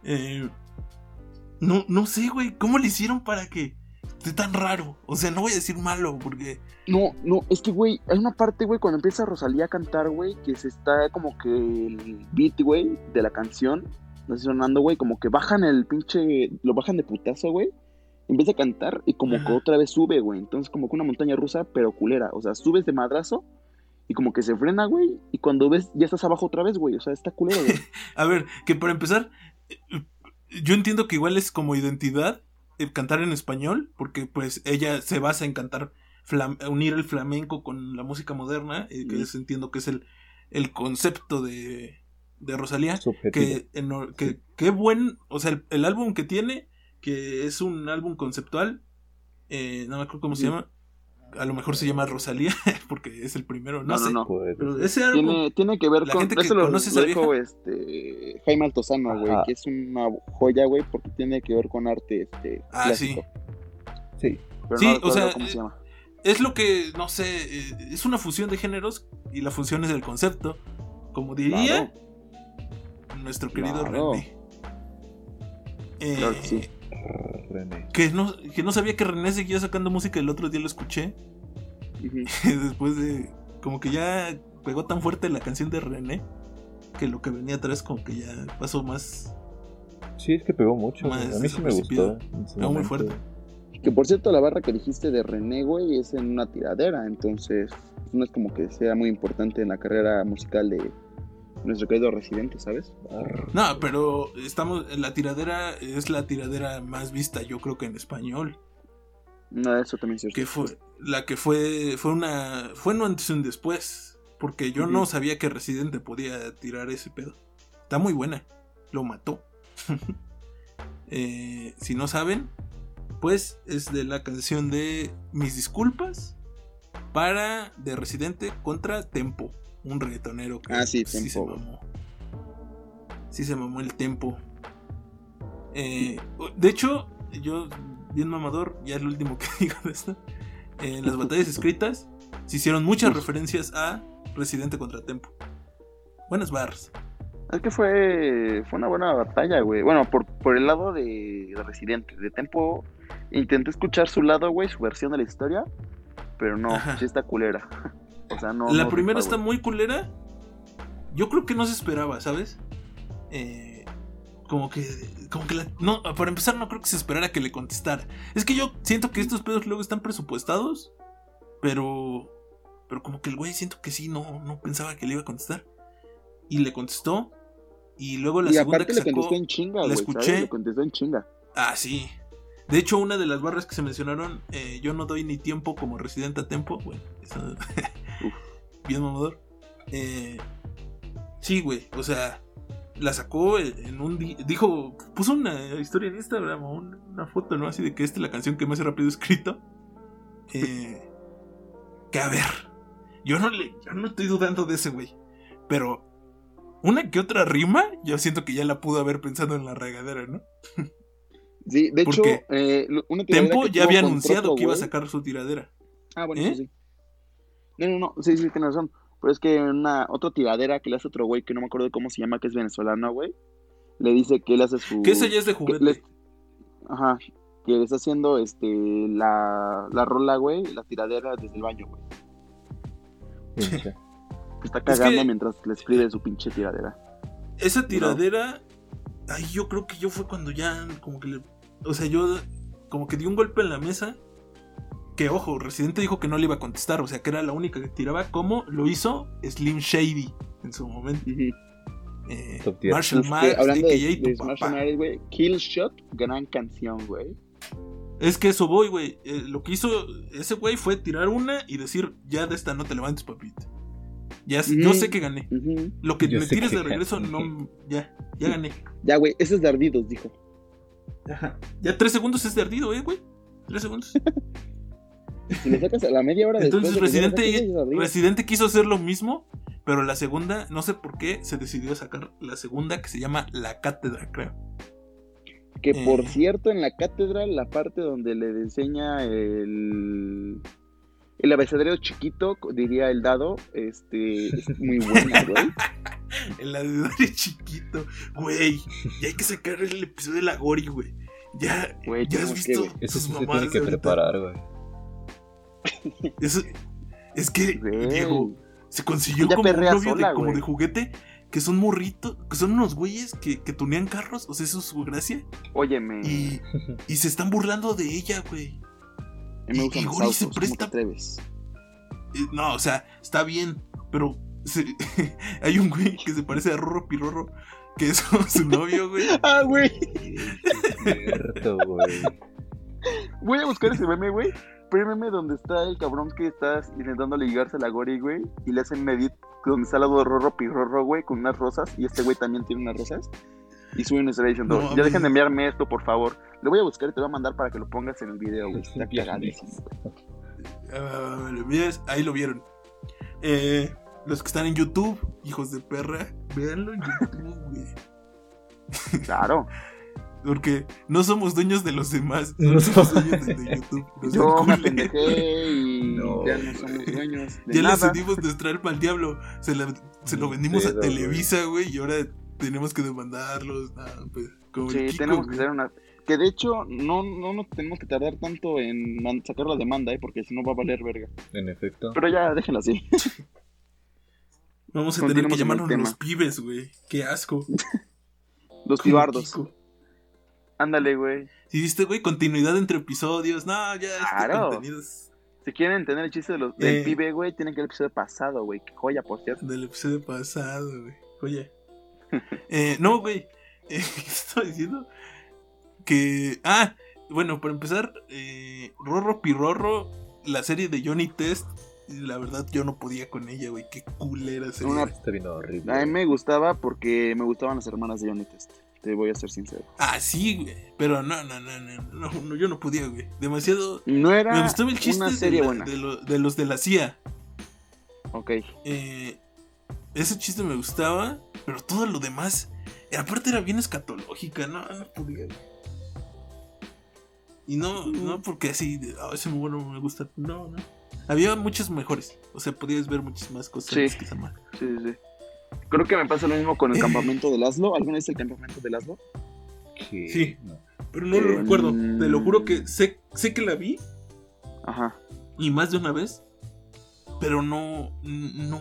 Eh, no, no sé, güey. ¿Cómo le hicieron para que esté tan raro? O sea, no voy a decir malo, porque. No, no, es que, güey, hay una parte, güey, cuando empieza Rosalía a cantar, güey, que se está como que el beat, güey, de la canción, no sé, sonando, güey, como que bajan el pinche, lo bajan de putazo, güey, empieza a cantar y como que otra vez sube, güey, entonces como que una montaña rusa, pero culera, o sea, subes de madrazo y como que se frena, güey, y cuando ves, ya estás abajo otra vez, güey, o sea, está culero, güey. A ver, que para empezar, eh, yo entiendo que igual es como identidad cantar en español, porque pues ella se basa en cantar, unir el flamenco con la música moderna, eh, que es- entiendo que es el, el concepto de, de Rosalía, Subjetivo. que, en- que, buen, o sea, el, el álbum que tiene, que es un álbum conceptual, eh, no me acuerdo cómo se Sí. llama, a lo mejor se llama Rosalía, porque es el primero, no, No, no, sé, no. Pero ese álbum... Tiene, tiene que ver La con. gente que eso lo, conoce lo esa dijo este, Jaime Altozano, güey, que es una joya, güey, porque tiene que ver con arte este, Ah, clásico. Sí. Pero Sí, no o sea, cómo eh, se llama. es lo que, no sé, eh, es una fusión de géneros y la fusión es del concepto. Como diría Claro. nuestro querido Claro. René. Eh, Claro que sí. René. que, no, que no sabía que René seguía sacando música, el otro día lo escuché. Ujú. Después de. Como que ya pegó tan fuerte la canción de René que lo que venía atrás, como que ya pasó más. Sí, es que pegó mucho. Más. A mí sí me gustó. Pegó muy momento. fuerte. Que por cierto, la barra que dijiste de René, güey, es en una tiradera, entonces no es como que sea muy importante en la carrera musical de nuestro querido residente, ¿sabes? No, pero estamos. La tiradera es la tiradera más vista, yo creo que en español. No, eso también es cierto. que fue la que fue fue una fue un antes y un después porque yo no sabía que Residente podía tirar ese pedo está muy buena lo mató Eh, si no saben pues es de la canción de mis disculpas para de Residente contra Tempo un reggaetonero que Ah, sí, se mamó sí se mamó el Tempo Eh, de hecho yo bien mamador ya es lo último que digo de esto en las batallas escritas se hicieron muchas referencias a Residente contra Tempo. Buenas barras. Es que fue, fue una buena batalla, güey. Bueno, por, por el lado de, de Residente, de Tempo, intenté escuchar su lado, güey, su versión de la historia, pero no, Ajá. sí está culera. O sea, no. la no primera está muy culera. Yo creo que no se esperaba, ¿sabes? Eh, como que. Como que la- no, para empezar, no creo que se esperara que le contestara. Es que yo siento que estos pedos luego están presupuestados. Pero. Pero como que el güey siento que sí, no, no pensaba que le iba a contestar. Y le contestó. Y luego la Y segunda que le sacó. contestó en chinga, la güey. escuché. ¿sabes? Le contestó en chinga. Ah, sí. De hecho, una de las barras que se mencionaron, eh, yo no doy ni tiempo como residente a tiempo, güey. Eso- Bien mamador. Eh, sí, güey. O sea, la sacó en un día. Dijo, puso una historia en Instagram, o un- una foto, ¿no? Así de que esta es la canción que más rápido he escrito. Eh, que a ver, yo no le, yo no estoy dudando de ese güey. Pero una que otra rima, yo siento que ya la pudo haber pensado en la regadera, ¿no? Sí, de hecho, eh, una Tempo ya había anunciado que iba a sacar su tiradera. Ah, bueno, ¿Eh? eso sí. No, no, no, sí, sí, tienes razón. Pero es que una otra tiradera que le hace otro güey que no me acuerdo cómo se llama, que es venezolano, güey. Le dice que él hace su. Que esa ya es de que juguete. le- Ajá. que le está haciendo este la, la rola, güey, la tiradera desde el baño, güey. Está Es cagando que- mientras le escribe su pinche tiradera. Esa tiradera, ay, yo creo que yo fue cuando ya, como que le. O sea, yo, como que di un golpe en la mesa. Que ojo, Residente dijo que no le iba a contestar, o sea, que era la única que tiraba, como lo hizo Slim Shady en su momento. Eh, Top tier. Marshall Mathers, hablando de, de papá. Marshall Mathers, güey, Kill Shot, gran canción, güey. Es que eso voy, güey. Eh, lo que hizo ese güey fue tirar una y decir, ya de esta no te levantes, papito. Ya, Yo Ujú. sé que gané. Lo que Yo me tires que de regreso, gané. no. Ya, ya gané. Ya, güey, ese es de ardidos, dijo. Ajá. Ya tres segundos es de ardido, eh, güey. Tres segundos. Si le sacas a la media hora Entonces después de que Residente. Residente quiso hacer lo mismo, pero la segunda, no sé por qué, se decidió sacar la segunda que se llama La Cátedra, creo. Que Eh. por cierto, en la cátedra, la parte donde le enseña el. El abecedario chiquito, diría el dado, este, es muy buena, güey. El abecedario chiquito, güey. Ya hay que sacar el episodio de la Gori, güey. Ya, Güey, ya has que, visto güey. Eso sí se tiene que de ahorita? preparar, güey. Eso- es que, Güey. Diego, se consiguió Ella como un novio sola, de, como de juguete, que son morritos, que son unos güeyes que, que tunean carros, o sea, eso es su gracia. Óyeme, Y, y se están burlando de ella, güey. me y los Gori se autos, ¿cómo te presta-? Eh, No, o sea, está bien, pero se- hay un güey que se parece a Rorro Pirorro, que es su novio, güey. Ah, güey. Cierto, güey. Voy a buscar ese meme, güey. Pero el meme donde está el cabrón que está intentando ligarse a la Gori, güey. Y le hacen un edit donde está al lado de Rorro Pirorro, güey, con unas rosas. Y este güey también tiene unas rosas. Y sube un Instagram No, ya dejen de enviarme esto, por favor. Lo voy a buscar y te lo voy a mandar para que lo pongas en el video, güey. Está cagadísimo. Ves, ahí lo vieron. Eh, los que están en YouTube, hijos de perra, véanlo en YouTube, güey. Claro. Porque no somos dueños de los demás, no somos dueños de, YouTube. Yo me apendejé y No. ya no somos dueños de Ya le nada. cedimos nuestra alma al diablo. Se, la- se lo vendimos a. Televisa, güey, y ahora tenemos que demandarlos. Pues, como el Sí, Kiko, tenemos que hacer una. Que de hecho, no, no nos tenemos que tardar tanto en sacar la demanda, ¿eh? porque si no va a valer verga. En efecto. Pero ya, déjenlo así. Vamos a tener que llamarnos los pibes, güey. Qué asco. Los pibardos. Kiko. Ándale, güey. ¿Sí viste, güey? Continuidad entre episodios. No, ya, este Claro. contenido es Si quieren entender el chiste de los, Eh. del pibe, güey, tienen que ver el episodio pasado, güey. Qué joya, por cierto. del episodio pasado, güey. Oye. Eh, no, güey. Eh, ¿Qué estaba diciendo? Que. Ah, bueno, para empezar, eh, Rorro Pirorro, la serie de Johnny Test. La verdad, yo no podía con ella, güey. Qué culera serie. Una- Está bien horrible. A mí me gustaba porque me gustaban las hermanas de Johnny Test. Te voy a ser sincero. Ah, sí, güey. Pero no, no, no, no, no, yo no podía, güey. Demasiado. No era Me gustaba el chiste una de, serie la- buena. de lo- de los de la CIA. Ok. Eh, ese chiste me gustaba, pero todo lo demás, aparte era bien escatológica, no, no podía. güey. Y no, no porque así, de, "Ah, ese muy bueno me gusta, no, no. Había muchos mejores, o sea, podías ver muchas más cosas Sí. que esa. Sí, sí, sí. Creo que me pasa lo mismo con el campamento de Laszlo. ¿Alguna vez el campamento de Laszlo? Que- Sí. Pero no lo Eh, recuerdo, te lo juro que sé, sé que la vi Ajá. y más de una vez, pero no, no,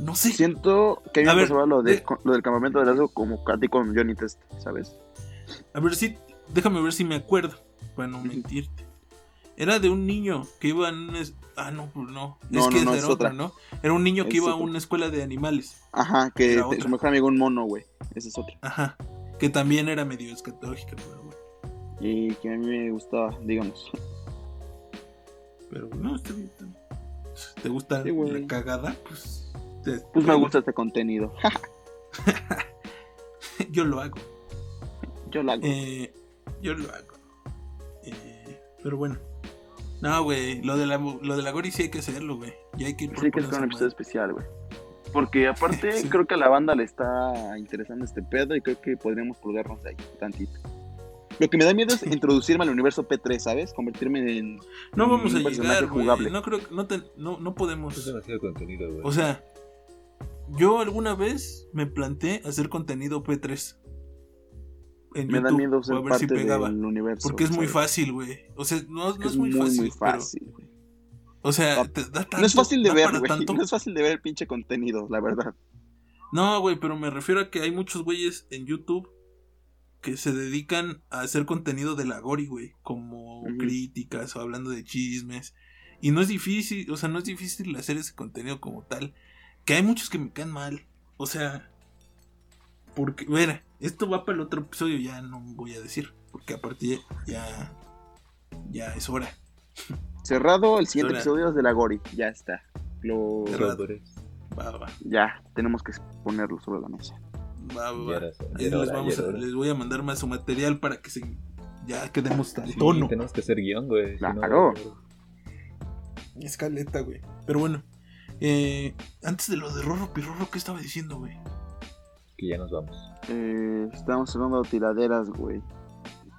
no sé. Siento que a mí A me ver, pasaba lo, de, de- con- lo del campamento de Laszlo como a ti con Johnny Test, ¿sabes? A ver si. Déjame ver si me acuerdo. Para no mentirte. Era de un niño que iba en Ah, no, pues no. No, es que no, esa no, era es otra, otra. ¿no? Era un niño que Es iba a otra. una escuela de animales. Ajá, que te- otra. su mejor amigo un mono, güey. Ese es otro. Ajá. Que también era medio escatológica, pero bueno. Y que a mí me gustaba, digamos. Pero no, está bien. ¿Te gusta Sí, la cagada? Pues. te- Pues me gusta este contenido. Yo lo hago. Yo la hago. Eh, yo lo hago. Eh, pero bueno. No, güey. Lo de la, lo de la Gori sí hay que hacerlo, güey. Y hay que ir Sí, que por es un episodio madre. especial, güey. Porque aparte Sí. creo que a la banda le está interesando este pedo y creo que podríamos colgarnos ahí tantito. Lo que me da miedo es introducirme al universo P3, ¿sabes? Convertirme en... No vamos a un personaje llegar, jugable. No creo que no, te- no, no Es podemos. demasiado contenido, güey. O sea, yo alguna vez me planteé hacer contenido P3. En Me da YouTube, miedo o ser a ver parte si pegaba. del universo. Porque es muy fácil, güey. O sea, no, no es, Es muy, muy, fácil. muy pero- fácil, güey. o sea, No, te da tanto, No es fácil de da ver, güey. No es fácil de ver el pinche contenido, la verdad. No, güey, pero me refiero a que hay muchos güeyes en YouTube que se dedican a hacer contenido de la Gori, güey, como críticas o hablando de chismes. Y no es difícil, o sea, no es difícil hacer ese contenido como tal. Que hay muchos que me caen mal. O sea, porque, mira, esto va para el otro episodio, ya no voy a decir, porque a partir ya, ya es hora. Cerrado el siguiente episodio de la Gori. Ya está. Lo... Cerrado. Va, va, Ya, tenemos que ponerlo sobre la mesa. va, va, Ya va. era hora, Ahí ya era les, vamos ya a- era hora. les voy a mandar más su material para que se ya quedemos al Sí, tono. tenemos que hacer guion, güey. si no, Claro. Escaleta, güey. Pero bueno, eh, antes de lo de Rorro Pirorro, ¿qué estaba diciendo, güey? Que ya nos vamos. Eh, estamos hablando de tiraderas, güey.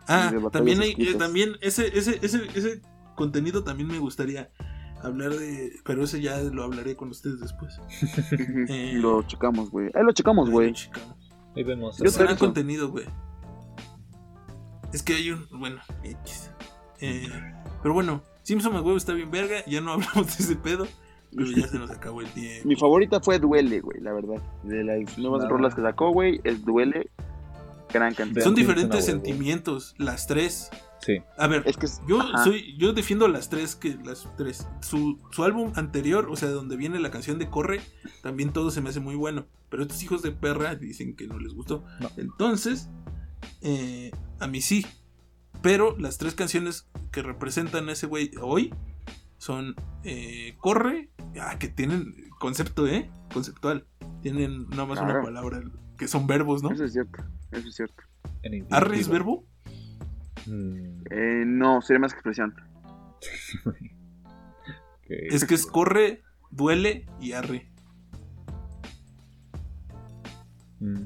Ah, también hay, eh, también ese, ese, ese, ese contenido también me gustaría hablar de, pero ese ya lo hablaré con ustedes después. Eh, lo checamos, güey. Ahí lo checamos, güey. Ahí vemos. Yo será contenido, güey. Es que hay un. Bueno, X. Eh, pero bueno, Simpson huevo está bien verga. Ya no hablamos de ese pedo. Pero ya se nos acabó el tiempo. Mi favorita fue Duele, güey, la verdad. De las nuevas rolas que sacó, güey, es Duele. Gran canción. Son diferentes sentimientos, las tres. Sí. A ver, Es que es- yo ajá. soy, yo defiendo las tres que las tres. Su, su álbum anterior, o sea, donde viene la canción de Corre, también todo se me hace muy bueno. Pero estos hijos de perra dicen que no les gustó. No. Entonces, eh, a mí sí. Pero las tres canciones que representan a ese güey hoy son eh, Corre, ah, que tienen concepto, ¿eh? Conceptual. Tienen nada más una palabra, que son verbos, ¿no? Eso es cierto, eso es cierto. En ¿Arre es verbo? Mm, Eh, no, sería más expresión. Es que es corre, duele y arre. Mm,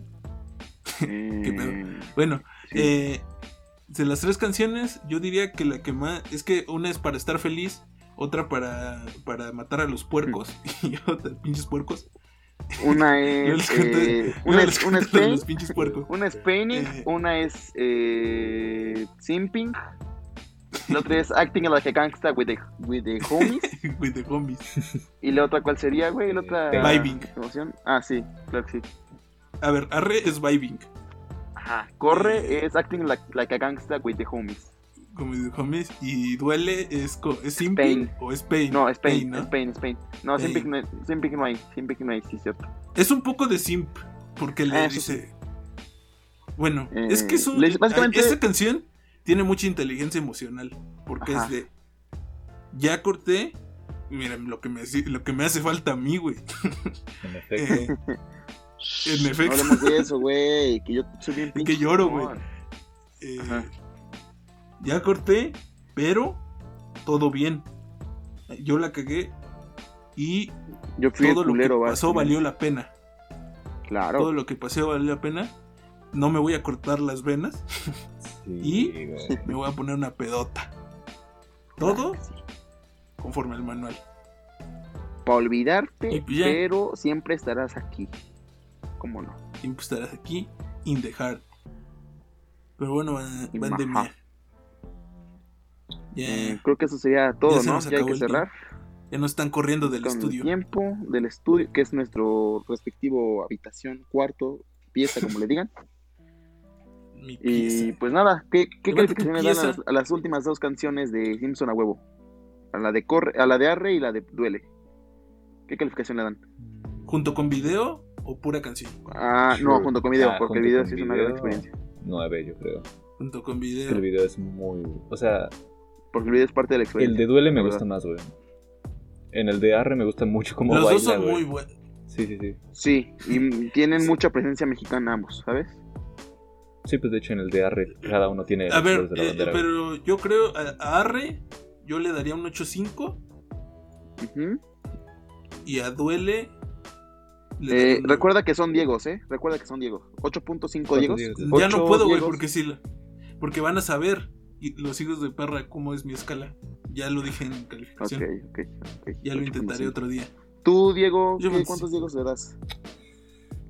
¿Qué pedo? Bueno, sí. eh, de las tres canciones, yo diría que la que más. Es que una es para estar feliz, otra para, para matar a los puercos y otra, pinches puercos. Una es. eh, una es, una es conté lo de pain, los pinches puercos. una es paining, Eh. una es eh, simping, la otra es acting like a gangsta with the, with the homies, With the homies. y la otra cuál sería, güey, la otra Vibing. emoción. Ah, sí, claro que sí. A ver, arre es vibing. Ajá, corre es acting like, like a gangsta with the homies. Como homies. Y duele es, es pain. o es pain. No, es pain, ¿no? es pain, es pain. No, Pain. simping no, simping no hay, simping no hay, sí, cierto. Es un poco de simp, porque le Ah, dice... Bueno, Eh, es que es un... le dice- básicamente- Esta canción tiene mucha inteligencia emocional, porque Ajá. es de... Ya corté... Miren, lo que me, hace- lo que me hace falta a mí, güey. en efecto. En efecto. No hablemos de eso, güey, que yo soy bien Es pinche. que lloro, güey. Eh, Ajá. Ya corté, pero todo bien. Yo la cagué y Yo fui todo lo que pasó valió la pena. Claro. Todo lo que pasó valió la pena. No me voy a cortar las venas, Sí, ¿Y? güey. me voy a poner una pedota. Todo Sí. conforme al manual. Para olvidarte, pues ya. pero siempre estarás aquí. ¿Cómo no? Siempre estarás aquí, in the heart. Pero bueno, van, de mía. Ya, Eh, creo que eso sería todo, se ¿no? Ya hay que cerrar ya nos están corriendo del con estudio. el tiempo del estudio, que es nuestro respectivo habitación, cuarto, pieza, como le digan. Mi Y pieza. pues nada, ¿qué, qué calificación le dan a las, a las últimas dos canciones de Simpson a huevo? A la de corre, a la de Arre y la de Duele. ¿Qué calificación le dan? ¿Junto con video o pura canción? Ah, no, junto con video, Ah, porque el video sí es una gran experiencia. Nueve, yo creo. Junto con video. El video es muy. O sea, Porque el video es parte de la el experiencia. de Duele me gusta más, güey. En el de Arre me gusta mucho cómo Los baila, dos son muy buenos. Sí, sí, sí. Sí, y tienen mucha presencia mexicana ambos, ¿sabes? Sí, pues de hecho en el de Arre cada uno tiene A ver, colores de la eh, bandera, pero yo creo a, Arre yo le daría un 8.5 Ujú. y a Duele le Eh, un- recuerda que son Diegos, ¿eh? Recuerda que son Diegos. 8.5 Diegos. Diegos? Ya no puedo, güey, porque sí, la- porque van a saber los hijos de perra cómo es mi escala. Ya lo dije en Ok, calificación. ok, ok. Ya lo intentaré 8.5. otro día. Tú, Diego, Yo ¿qué- me- ¿cuántos Diegos le das?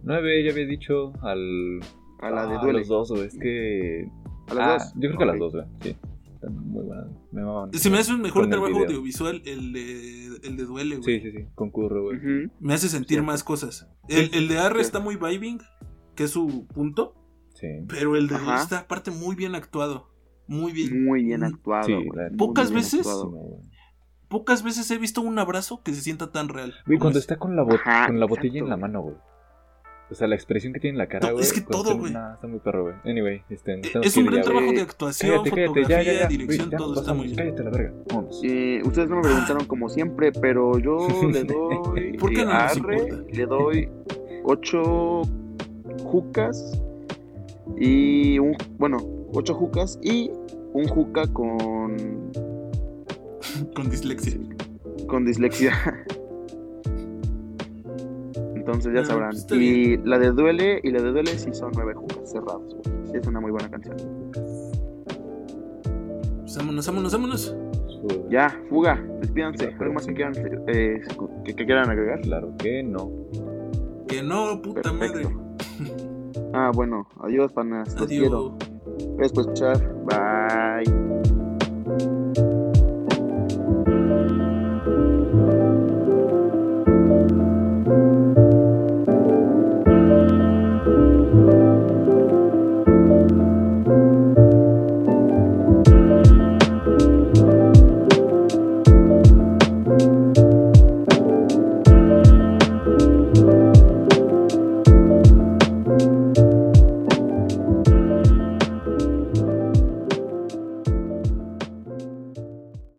Nueve, ya había dicho al A la de Ah, Duele. Los dos, güey. Es que. A las Ah, dos. Yo creo que a las dos, güey. Sí. Están muy buenas. Me mamaban. Se me hace un mejor el trabajo audiovisual el de, el de Duele, Sí, güey. sí, sí. Concurro, güey. Me hace sentir Sí. más cosas. El, el de Arre Sí. está muy vibing, que es su punto. Sí. Pero el de Ajá. Duele está aparte muy bien actuado. Muy bien. Muy bien actuado. Sí, muy Pocas bien veces- actuado. Pocas veces he visto un abrazo que se sienta tan real. Güey, cuando es- está con la, bot- Ajá, con la botella en la mano, güey. O sea, la expresión que tiene en la cara, güey. es que todo, güey. Está muy perro, güey. Anyway, este, tenemos Es un gran ya, trabajo de actuación, Cállate, cállate, fotografía, ya, ya, ya. dirección, todo está muy bien. Cállate la verga. Vámonos. Eh, ustedes no me preguntaron como siempre, pero yo le doy. ¿Por qué eh, no arre? Le doy ocho jucas y un. Bueno, ocho jucas y un juca con. Con dislexia. con dislexia. Entonces ya sabrán. está Y la de duele y la de duele sí son nueve jucas cerrados. güey. Sí, es una muy buena canción. Pues vámonos, vámonos, vámonos. Ya, fuga, despídanse. ¿Algo más que quieran, eh, que, que quieran agregar? Claro que no. Que no, puta madre. Ah, bueno, adiós, panas. Los quiero. Adiós. Gracias por escuchar. Bye.